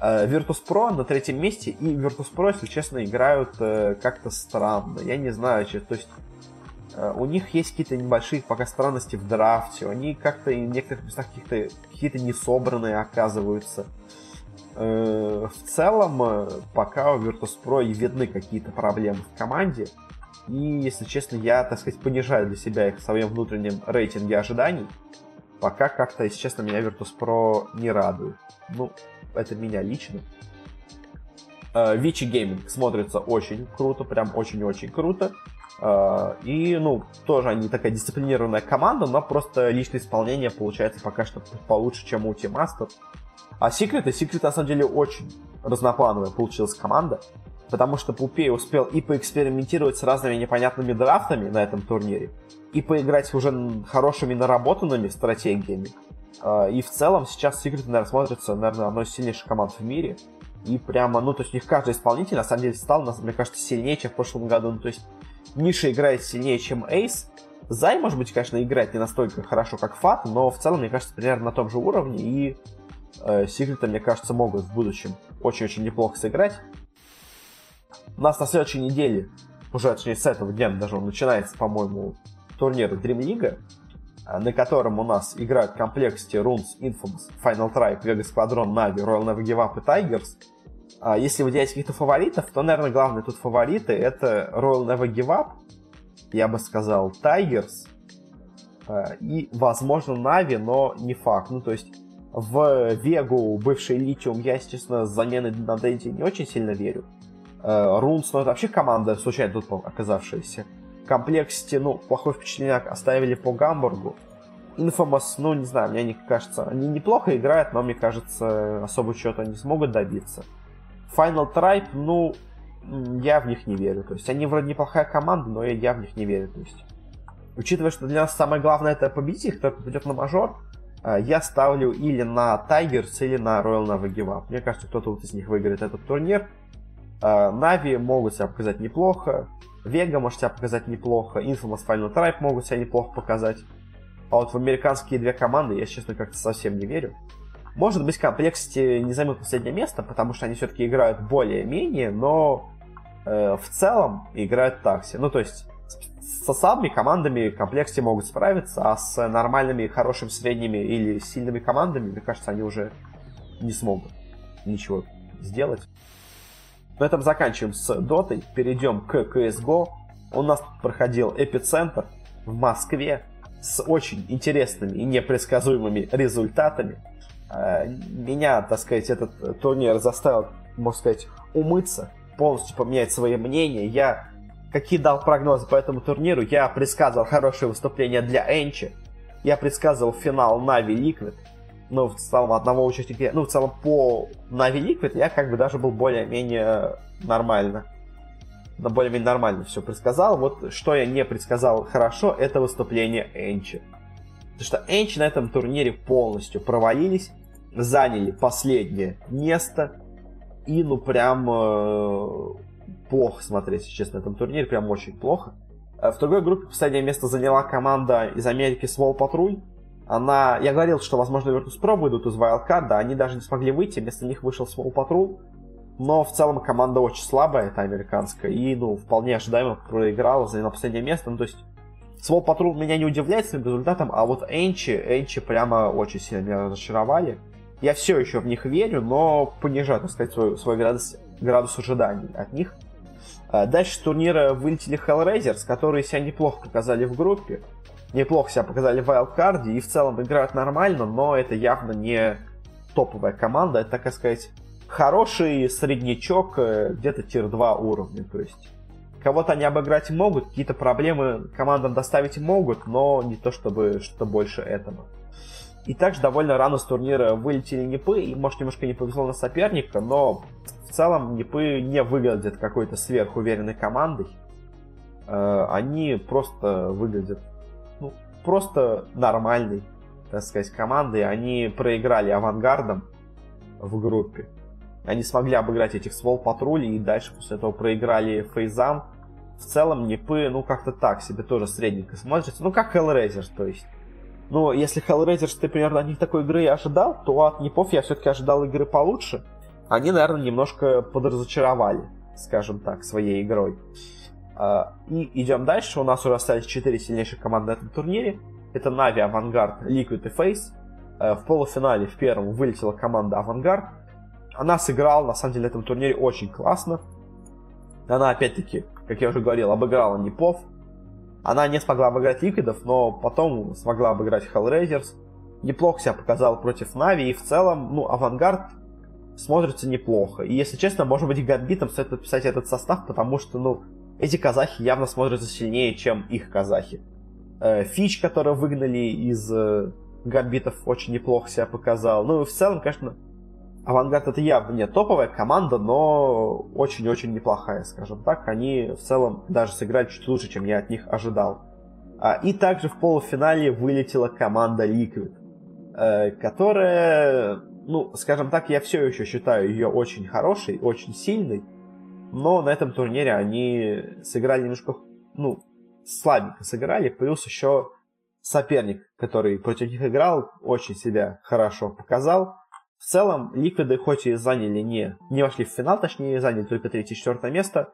Virtus.pro на третьем месте, и Virtus.pro, если честно, играют как-то странно. Я не знаю, то есть Э, у них есть какие-то небольшие пока странности в драфте, они как-то в некоторых местах какие-то какие несобранные оказываются. Э, в целом, э, пока у Virtus.pro и видны какие-то проблемы в команде, и, если честно, я, так сказать, понижаю для себя их в своем внутреннем рейтинге ожиданий. Пока как-то, если честно, меня Virtus.pro не радует. Ну, это меня лично. Вичи Гейминг смотрится очень круто, прям очень-очень круто. А, и, ну, тоже они такая дисциплинированная команда, но просто личное исполнение получается пока что получше, чем у Team Master. А Secret, и Secret на самом деле очень разноплановая получилась команда, потому что Пупей успел и поэкспериментировать с разными непонятными драфтами на этом турнире, и поиграть уже хорошими наработанными стратегиями. А, и в целом сейчас Secret, наверное, смотрится, наверное, одной из сильнейших команд в мире. И прямо, ну, то есть у них каждый исполнитель, на самом деле, стал, мне кажется, сильнее, чем в прошлом году. Ну, то есть Миша играет сильнее, чем Эйс. Зай, может быть, конечно, играет не настолько хорошо, как Фат, но в целом, мне кажется, примерно на том же уровне, и э, Секреты, мне кажется, могут в будущем очень-очень неплохо сыграть. У нас на следующей неделе, уже, точнее, с этого дня даже он начинается, по-моему, турнир Dream League, э, на котором у нас играют в комплекте Runes, Infamous, Final Tribe, Vegas Squadron, Na'Vi, Royal Navy Give Up и Tigers – если выделять каких-то фаворитов, то, наверное, главные тут фавориты это Royal Never Give Up, я бы сказал, Tigers а, и, возможно, Na'Vi, но не факт. Ну, то есть в Вегу, бывший Lithium, я, естественно, с заменой на Денти не очень сильно верю. Rooons, ну, это вообще команда, случайно тут оказавшаяся. Complexity, ну, плохое впечатление оставили по Гамбургу. Infamous, ну, не знаю, мне не кажется, они неплохо играют, но, мне кажется, особо чего-то не смогут добиться. Final Tribe, ну, я в них не верю. То есть они вроде неплохая команда, но я в них не верю. То есть, учитывая, что для нас самое главное это победить их, кто попадет на мажор, э, я ставлю или на Tigers, или на Royal Navy Give Up. Мне кажется, кто-то вот из них выиграет этот турнир. Нави могут себя показать неплохо. Вега может себя показать неплохо. Infamous Final Tribe могут себя неплохо показать. А вот в американские две команды я, честно, как-то совсем не верю. Может быть, Complexity не займут последнее место, потому что они все-таки играют более-менее, но э, в целом играют так себе. Ну, то есть со слабыми командами комплекте могут справиться, а с нормальными, хорошими, средними или сильными командами, мне кажется, они уже не смогут ничего сделать. На этом заканчиваем с Дотой, перейдем к CSGO. У нас проходил эпицентр в Москве с очень интересными и непредсказуемыми результатами. Э, меня, так сказать, этот турнир заставил, можно сказать, умыться полностью поменять свои мнения. Я какие дал прогнозы по этому турниру, я предсказывал хорошее выступление для NRG. Я предсказывал финал Na'Vi Liquid. Ну, в целом, одного участника... Ну, в целом, по Na'Vi Liquid я как бы даже был более-менее нормально. Но более-менее нормально все предсказал. Вот что я не предсказал хорошо, это выступление NRG. Потому что NRG на этом турнире полностью провалились, заняли последнее место. И, ну, прям э, плохо смотреть, честно, на этом турнире, прям очень плохо. Э, в другой группе последнее место заняла команда из Америки Свол Патруль. Она, я говорил, что, возможно, Virtus.pro выйдут из Wildcard, они даже не смогли выйти, вместо них вышел Свол Патруль. Но в целом команда очень слабая, это американская, и, ну, вполне ожидаемо проиграла, заняла последнее место. Ну, то есть, Свол Патруль меня не удивляет своим результатом, а вот Энчи, Энчи прямо очень сильно меня разочаровали. Я все еще в них верю, но понижаю, так сказать, свой, свой градус, градус ожиданий от них. А дальше с турнира вылетели Hellraisers, которые себя неплохо показали в группе. Неплохо себя показали в вайлдкарде и в целом играют нормально, но это явно не топовая команда. Это, так сказать, хороший среднячок, э, где-то тир-2 уровня. То есть кого-то они обыграть могут, какие-то проблемы командам доставить могут, но не то чтобы что-то больше этого. И также довольно рано с турнира вылетели Непы, и может немножко не повезло на соперника, но в целом Непы не выглядят какой-то сверхуверенной командой. Э, они просто выглядят ну, просто нормальной, так сказать, командой. Они проиграли авангардом в группе. Они смогли обыграть этих свол патрулей и дальше после этого проиграли фейзам. В целом Непы, ну как-то так себе тоже средненько смотрится. Ну как Hellraiser, то есть. Ну, если Hellraiser ты примерно от них такой игры ожидал, то от Непов я все-таки ожидал игры получше они, наверное, немножко подразочаровали, скажем так, своей игрой. А, и идем дальше. У нас уже остались 4 сильнейших команды на этом турнире. Это Нави, Авангард, Liquid и Face. А, в полуфинале в первом вылетела команда Авангард. Она сыграла, на самом деле, на этом турнире очень классно. Она, опять-таки, как я уже говорил, обыграла Непов. Она не смогла обыграть Ликвидов, но потом смогла обыграть Hellraisers. Неплохо себя показала против Na'Vi, и в целом, ну, AVANGAR смотрится неплохо. И, если честно, может быть, Гамбитом стоит подписать этот состав, потому что, ну, эти казахи явно смотрятся сильнее, чем их казахи. Э, Fitch, которого выгнали из э, Гамбитов, очень неплохо себя показал. Ну, и в целом, конечно, AVANGAR это явно не топовая команда, но очень-очень неплохая, скажем так. Они в целом даже сыграли чуть лучше, чем я от них ожидал. А, и также в полуфинале вылетела команда Liquid, э, которая ну, скажем так, я все еще считаю ее очень хорошей, очень сильной, но на этом турнире они сыграли немножко, ну, слабенько сыграли, плюс еще соперник, который против них играл, очень себя хорошо показал. В целом, Ликвиды хоть и заняли не, не вошли в финал, точнее, заняли только 3-4 место,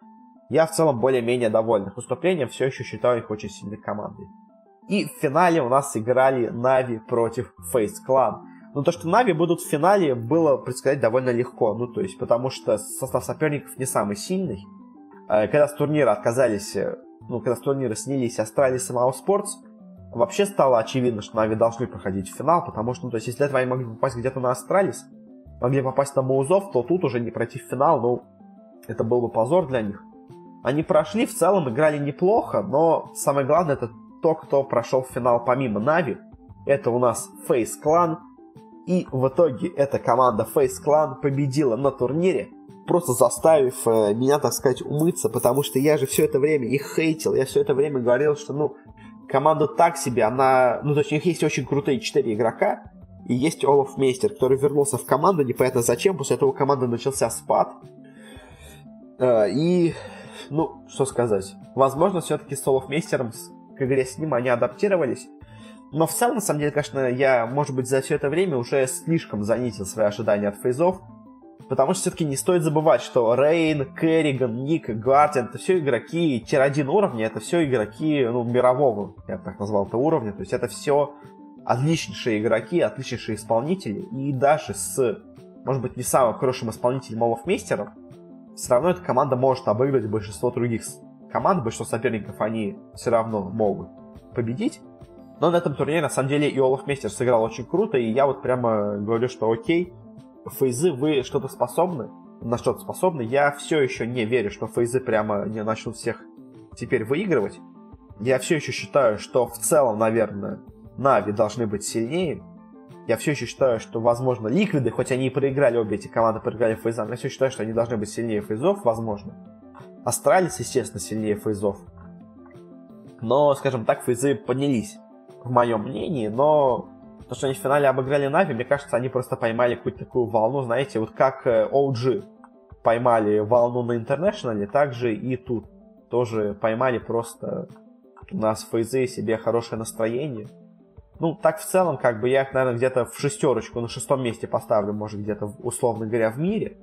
я в целом более-менее доволен их выступлением, все еще считаю их очень сильной командой. И в финале у нас играли Na'Vi против FaZe Clan. Но то, что Na'Vi будут в финале, было предсказать довольно легко. Ну, то есть, потому что состав соперников не самый сильный. Э, когда с турнира отказались, э, ну, когда с турнира снялись Astralis и mousesports, вообще стало очевидно, что Na'Vi должны проходить в финал, потому что, ну, то есть, если этого они могли попасть где-то на Astralis, могли попасть на Маузов, то тут уже не пройти в финал, ну, это был бы позор для них. Они прошли, в целом играли неплохо, но самое главное это то, кто прошел в финал помимо Нави. Это у нас Face Clan, и в итоге эта команда Face Clan победила на турнире, просто заставив э, меня, так сказать, умыться, потому что я же все это время их хейтил, я все это время говорил, что, ну, команда так себе, она, ну, то есть у них есть очень крутые четыре игрока, и есть Олаф Мейстер, который вернулся в команду, непонятно зачем, после этого команды начался спад. Э, и, ну, что сказать, возможно, все-таки с Олаф Мейстером к игре с ним они адаптировались, но в целом, на самом деле, конечно, я, может быть, за все это время уже слишком занизил свои ожидания от фейзов. Потому что все-таки не стоит забывать, что Рейн, Керриган, Ник, Гардиан это все игроки тир-1 уровня, это все игроки ну, мирового, я бы так назвал это уровня. То есть это все отличнейшие игроки, отличнейшие исполнители. И даже с, может быть, не самым хорошим исполнителем Молов Мейстеров, все равно эта команда может обыграть большинство других команд, большинство соперников они все равно могут победить. Но на этом турнире, на самом деле, и Олаф Мейстер сыграл очень круто, и я вот прямо говорю, что окей, фейзы, вы что-то способны. на что-то способны. Я все еще не верю, что фейзы прямо не начнут всех теперь выигрывать. Я все еще считаю, что в целом, наверное, Na'Vi должны быть сильнее. Я все еще считаю, что, возможно, Ликвиды, хоть они и проиграли, обе эти команды проиграли фейзам, я все считаю, что они должны быть сильнее фейзов, возможно. Astralis, естественно, сильнее фейзов. Но, скажем так, фейзы поднялись, в моем мнении, но то, что они в финале обыграли Na'Vi, мне кажется, они просто поймали какую-то такую волну, знаете, вот как OG э, поймали волну на Интернешнале, так же и тут тоже поймали просто у нас фейзы себе хорошее настроение. Ну, так в целом, как бы я их, наверное, где-то в шестерочку, на шестом месте поставлю, может, где-то, условно говоря, в мире.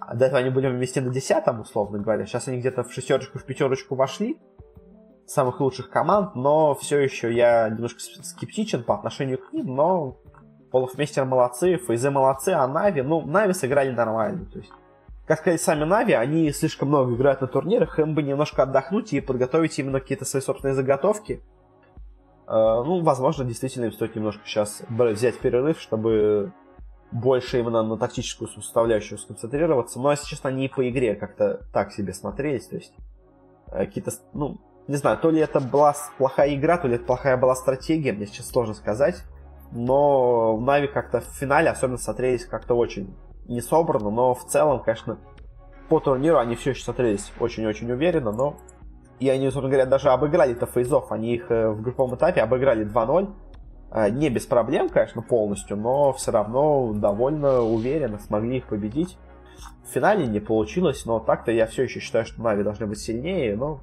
А до этого они были вместе на десятом, условно говоря. Сейчас они где-то в шестерочку, в пятерочку вошли самых лучших команд, но все еще я немножко скептичен по отношению к ним, но Полуфмейстер молодцы, Фейзе молодцы, а Нави, ну, Нави сыграли нормально, то есть как сказать, сами Нави, они слишком много играют на турнирах, им бы немножко отдохнуть и подготовить именно какие-то свои собственные заготовки. Э, ну, возможно, действительно им стоит немножко сейчас взять перерыв, чтобы больше именно на тактическую составляющую сконцентрироваться. Но, если честно, они и по игре как-то так себе смотрелись. То есть, э, какие-то, ну, не знаю, то ли это была плохая игра, то ли это плохая была стратегия, мне сейчас сложно сказать. Но Нави как-то в финале особенно смотрелись как-то очень не собрано, но в целом, конечно, по турниру они все еще смотрелись очень-очень уверенно, но и они, собственно говоря, даже обыграли это фейзов, они их э, в групповом этапе обыграли 2-0, э, не без проблем, конечно, полностью, но все равно довольно уверенно смогли их победить. В финале не получилось, но так-то я все еще считаю, что Нави должны быть сильнее, но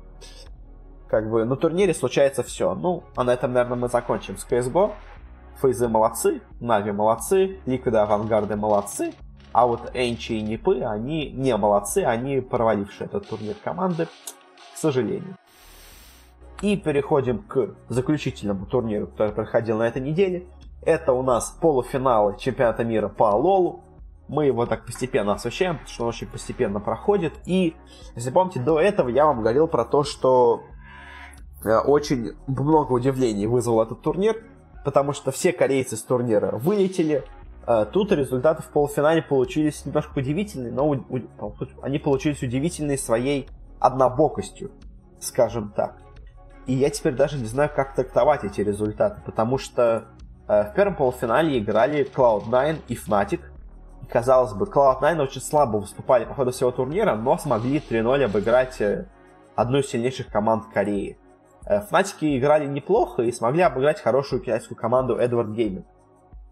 как бы на турнире случается все. Ну, а на этом, наверное, мы закончим с CSGO. Фейзы молодцы, Нави молодцы, Ликвиды Авангарды молодцы, а вот Энчи и Нипы, они не молодцы, они провалившие этот турнир команды, к сожалению. И переходим к заключительному турниру, который проходил на этой неделе. Это у нас полуфиналы чемпионата мира по Лолу. Мы его так постепенно освещаем, потому что он очень постепенно проходит. И, если помните, до этого я вам говорил про то, что очень много удивлений вызвал этот турнир, потому что все корейцы с турнира вылетели, Э, тут результаты в полуфинале получились немножко удивительные, но они получились удивительные своей однобокостью, скажем так. И я теперь даже не знаю, как трактовать эти результаты, потому что э, в первом полуфинале играли Cloud9 и Fnatic. Казалось бы, Cloud9 очень слабо выступали по ходу всего турнира, но смогли 3-0 обыграть э, одну из сильнейших команд Кореи. Fnatic играли неплохо и смогли обыграть хорошую китайскую команду Edward Gaming.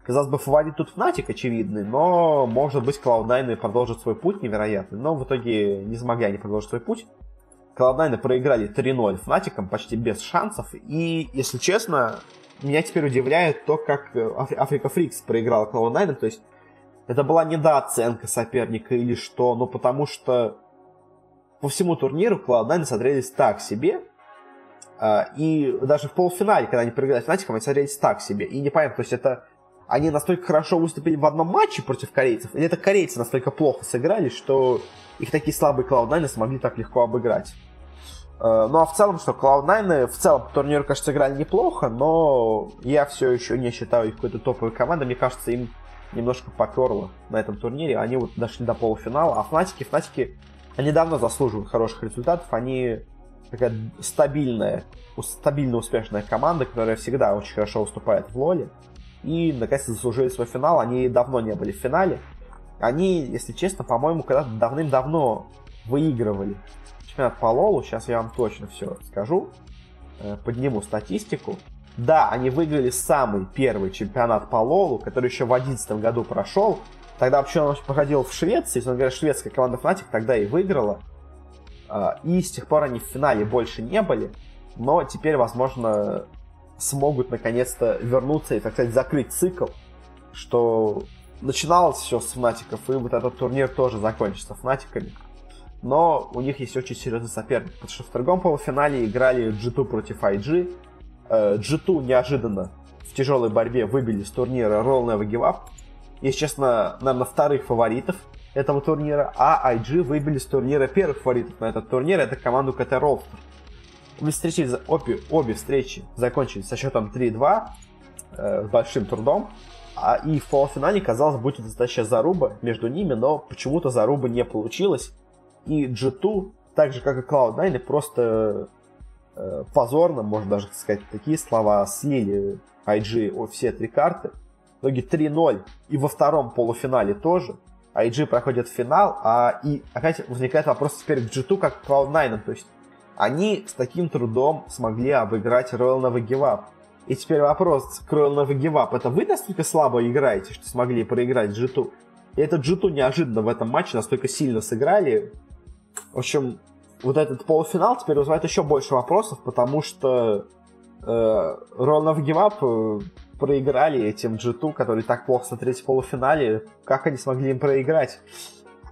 Казалось бы, фаворит тут Fnatic очевидный, но, может быть, Cloud9 продолжит свой путь невероятный, но в итоге не смогли они продолжить свой путь. Cloud9 проиграли 3-0 Fnatic почти без шансов, и, если честно, меня теперь удивляет то, как Африка Фрикс проиграла Cloud9, то есть это была недооценка соперника или что, ну потому что по всему турниру Cloud9 смотрелись так себе, и даже в полуфинале, когда они проиграли Fnatic, они смотрелись так себе, и непонятно, то есть это они настолько хорошо выступили в одном матче против корейцев, или это корейцы настолько плохо сыграли, что их такие слабые Cloud9 смогли так легко обыграть. Э, ну а в целом, что Cloud9 в целом по турниру, кажется, играли неплохо, но я все еще не считаю их какой-то топовой командой. Мне кажется, им немножко поперло на этом турнире. Они вот дошли до полуфинала, а Фнатики, Фнатики, они давно заслуживают хороших результатов. Они такая стабильная, стабильно успешная команда, которая всегда очень хорошо выступает в лоле и наконец-то заслужили свой финал. Они давно не были в финале. Они, если честно, по-моему, когда-то давным-давно выигрывали чемпионат по Лолу. Сейчас я вам точно все скажу. Э, подниму статистику. Да, они выиграли самый первый чемпионат по Лолу, который еще в 2011 году прошел. Тогда вообще он проходил в Швеции, если он говорит, шведская команда Fnatic тогда и выиграла. Э, и с тех пор они в финале больше не были. Но теперь, возможно, смогут наконец-то вернуться и, так сказать, закрыть цикл, что начиналось все с Фнатиков, и вот этот турнир тоже закончится Фнатиками. Но у них есть очень серьезный соперник, потому что в другом полуфинале играли G2 против IG. G2 э, неожиданно в тяжелой борьбе выбили с турнира Roll Never Give Up. Если честно, наверное, вторых фаворитов этого турнира, а IG выбили с турнира первых фаворитов на этот турнир, это команду КТ Ролстер. Обе встречи, обе, обе встречи закончились со счетом 3-2 э, с большим трудом. А и в полуфинале, казалось, будет настоящая заруба между ними, но почему-то заруба не получилась. И G2, так же как и Cloud9, просто э, позорно, можно даже сказать такие слова, слили IG все три карты. В итоге 3-0. И во втором полуфинале тоже. IG проходит финал, а и опять возникает вопрос теперь к G2 как к Cloud9. То есть они с таким трудом смогли обыграть Royal Nova Give Up. И теперь вопрос к Royal Nova Give Up. Это вы настолько слабо играете, что смогли проиграть G2? И этот G2 неожиданно в этом матче настолько сильно сыграли. В общем, вот этот полуфинал теперь вызывает еще больше вопросов, потому что э, Royal Nova Give Up э, проиграли этим G2, который так плохо смотрелись в полуфинале. Как они смогли им проиграть?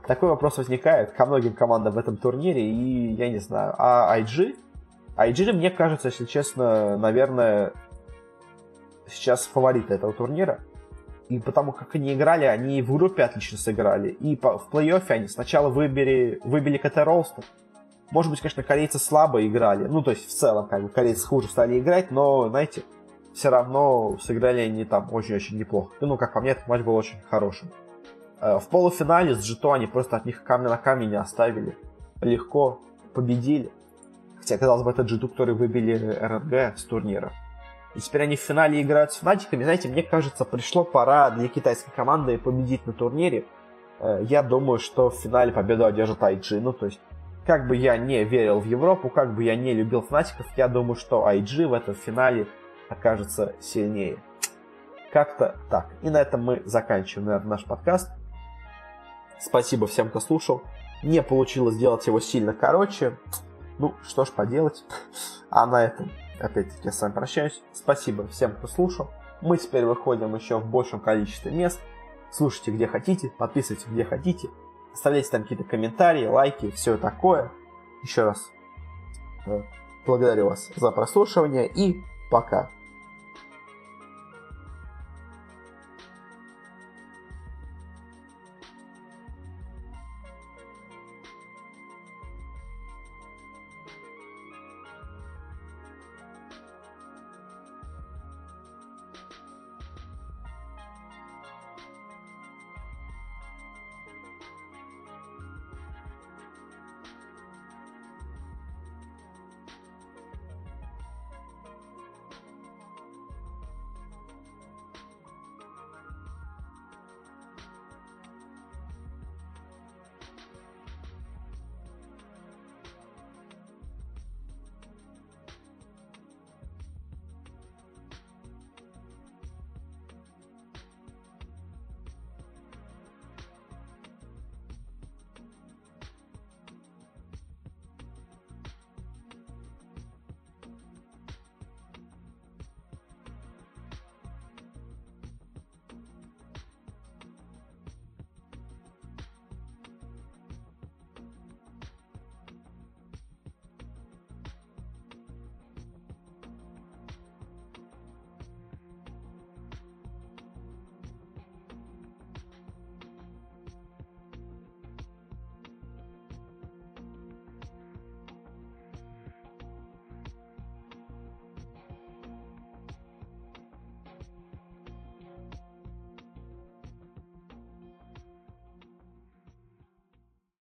Такой вопрос возникает ко многим командам в этом турнире, и я не знаю. А IG? IG, мне кажется, если честно, наверное, сейчас фавориты этого турнира. И потому как они играли, они в группе отлично сыграли. И по, в плей-оффе они сначала выбили, выбили КТ Ролстер. Может быть, конечно, корейцы слабо играли. Ну, то есть, в целом, как бы, корейцы хуже стали играть, но, знаете, все равно сыграли они там очень-очень неплохо. Ну, как по мне, этот матч был очень хорошим. Э, в полуфинале с Джито они просто от них камня на камень не оставили. Легко победили. Хотя, казалось бы, это Джиту, который выбили РНГ с турнира. И теперь они в финале играют с Фнатиками. Знаете, мне кажется, пришло пора для китайской команды победить на турнире. Э, я думаю, что в финале победу одержит IG. Ну, то есть, как бы я не верил в Европу, как бы я не любил Фнатиков, я думаю, что IG в этом финале окажется сильнее. Как-то так. И на этом мы заканчиваем, наверное, наш подкаст. Спасибо всем, кто слушал. Не получилось сделать его сильно короче. Ну, что ж поделать. А на этом, опять-таки, я с вами прощаюсь. Спасибо всем, кто слушал. Мы теперь выходим еще в большем количестве мест. Слушайте, где хотите, подписывайтесь, где хотите. Оставляйте там какие-то комментарии, лайки, все такое. Еще раз э, благодарю вас за прослушивание и пока.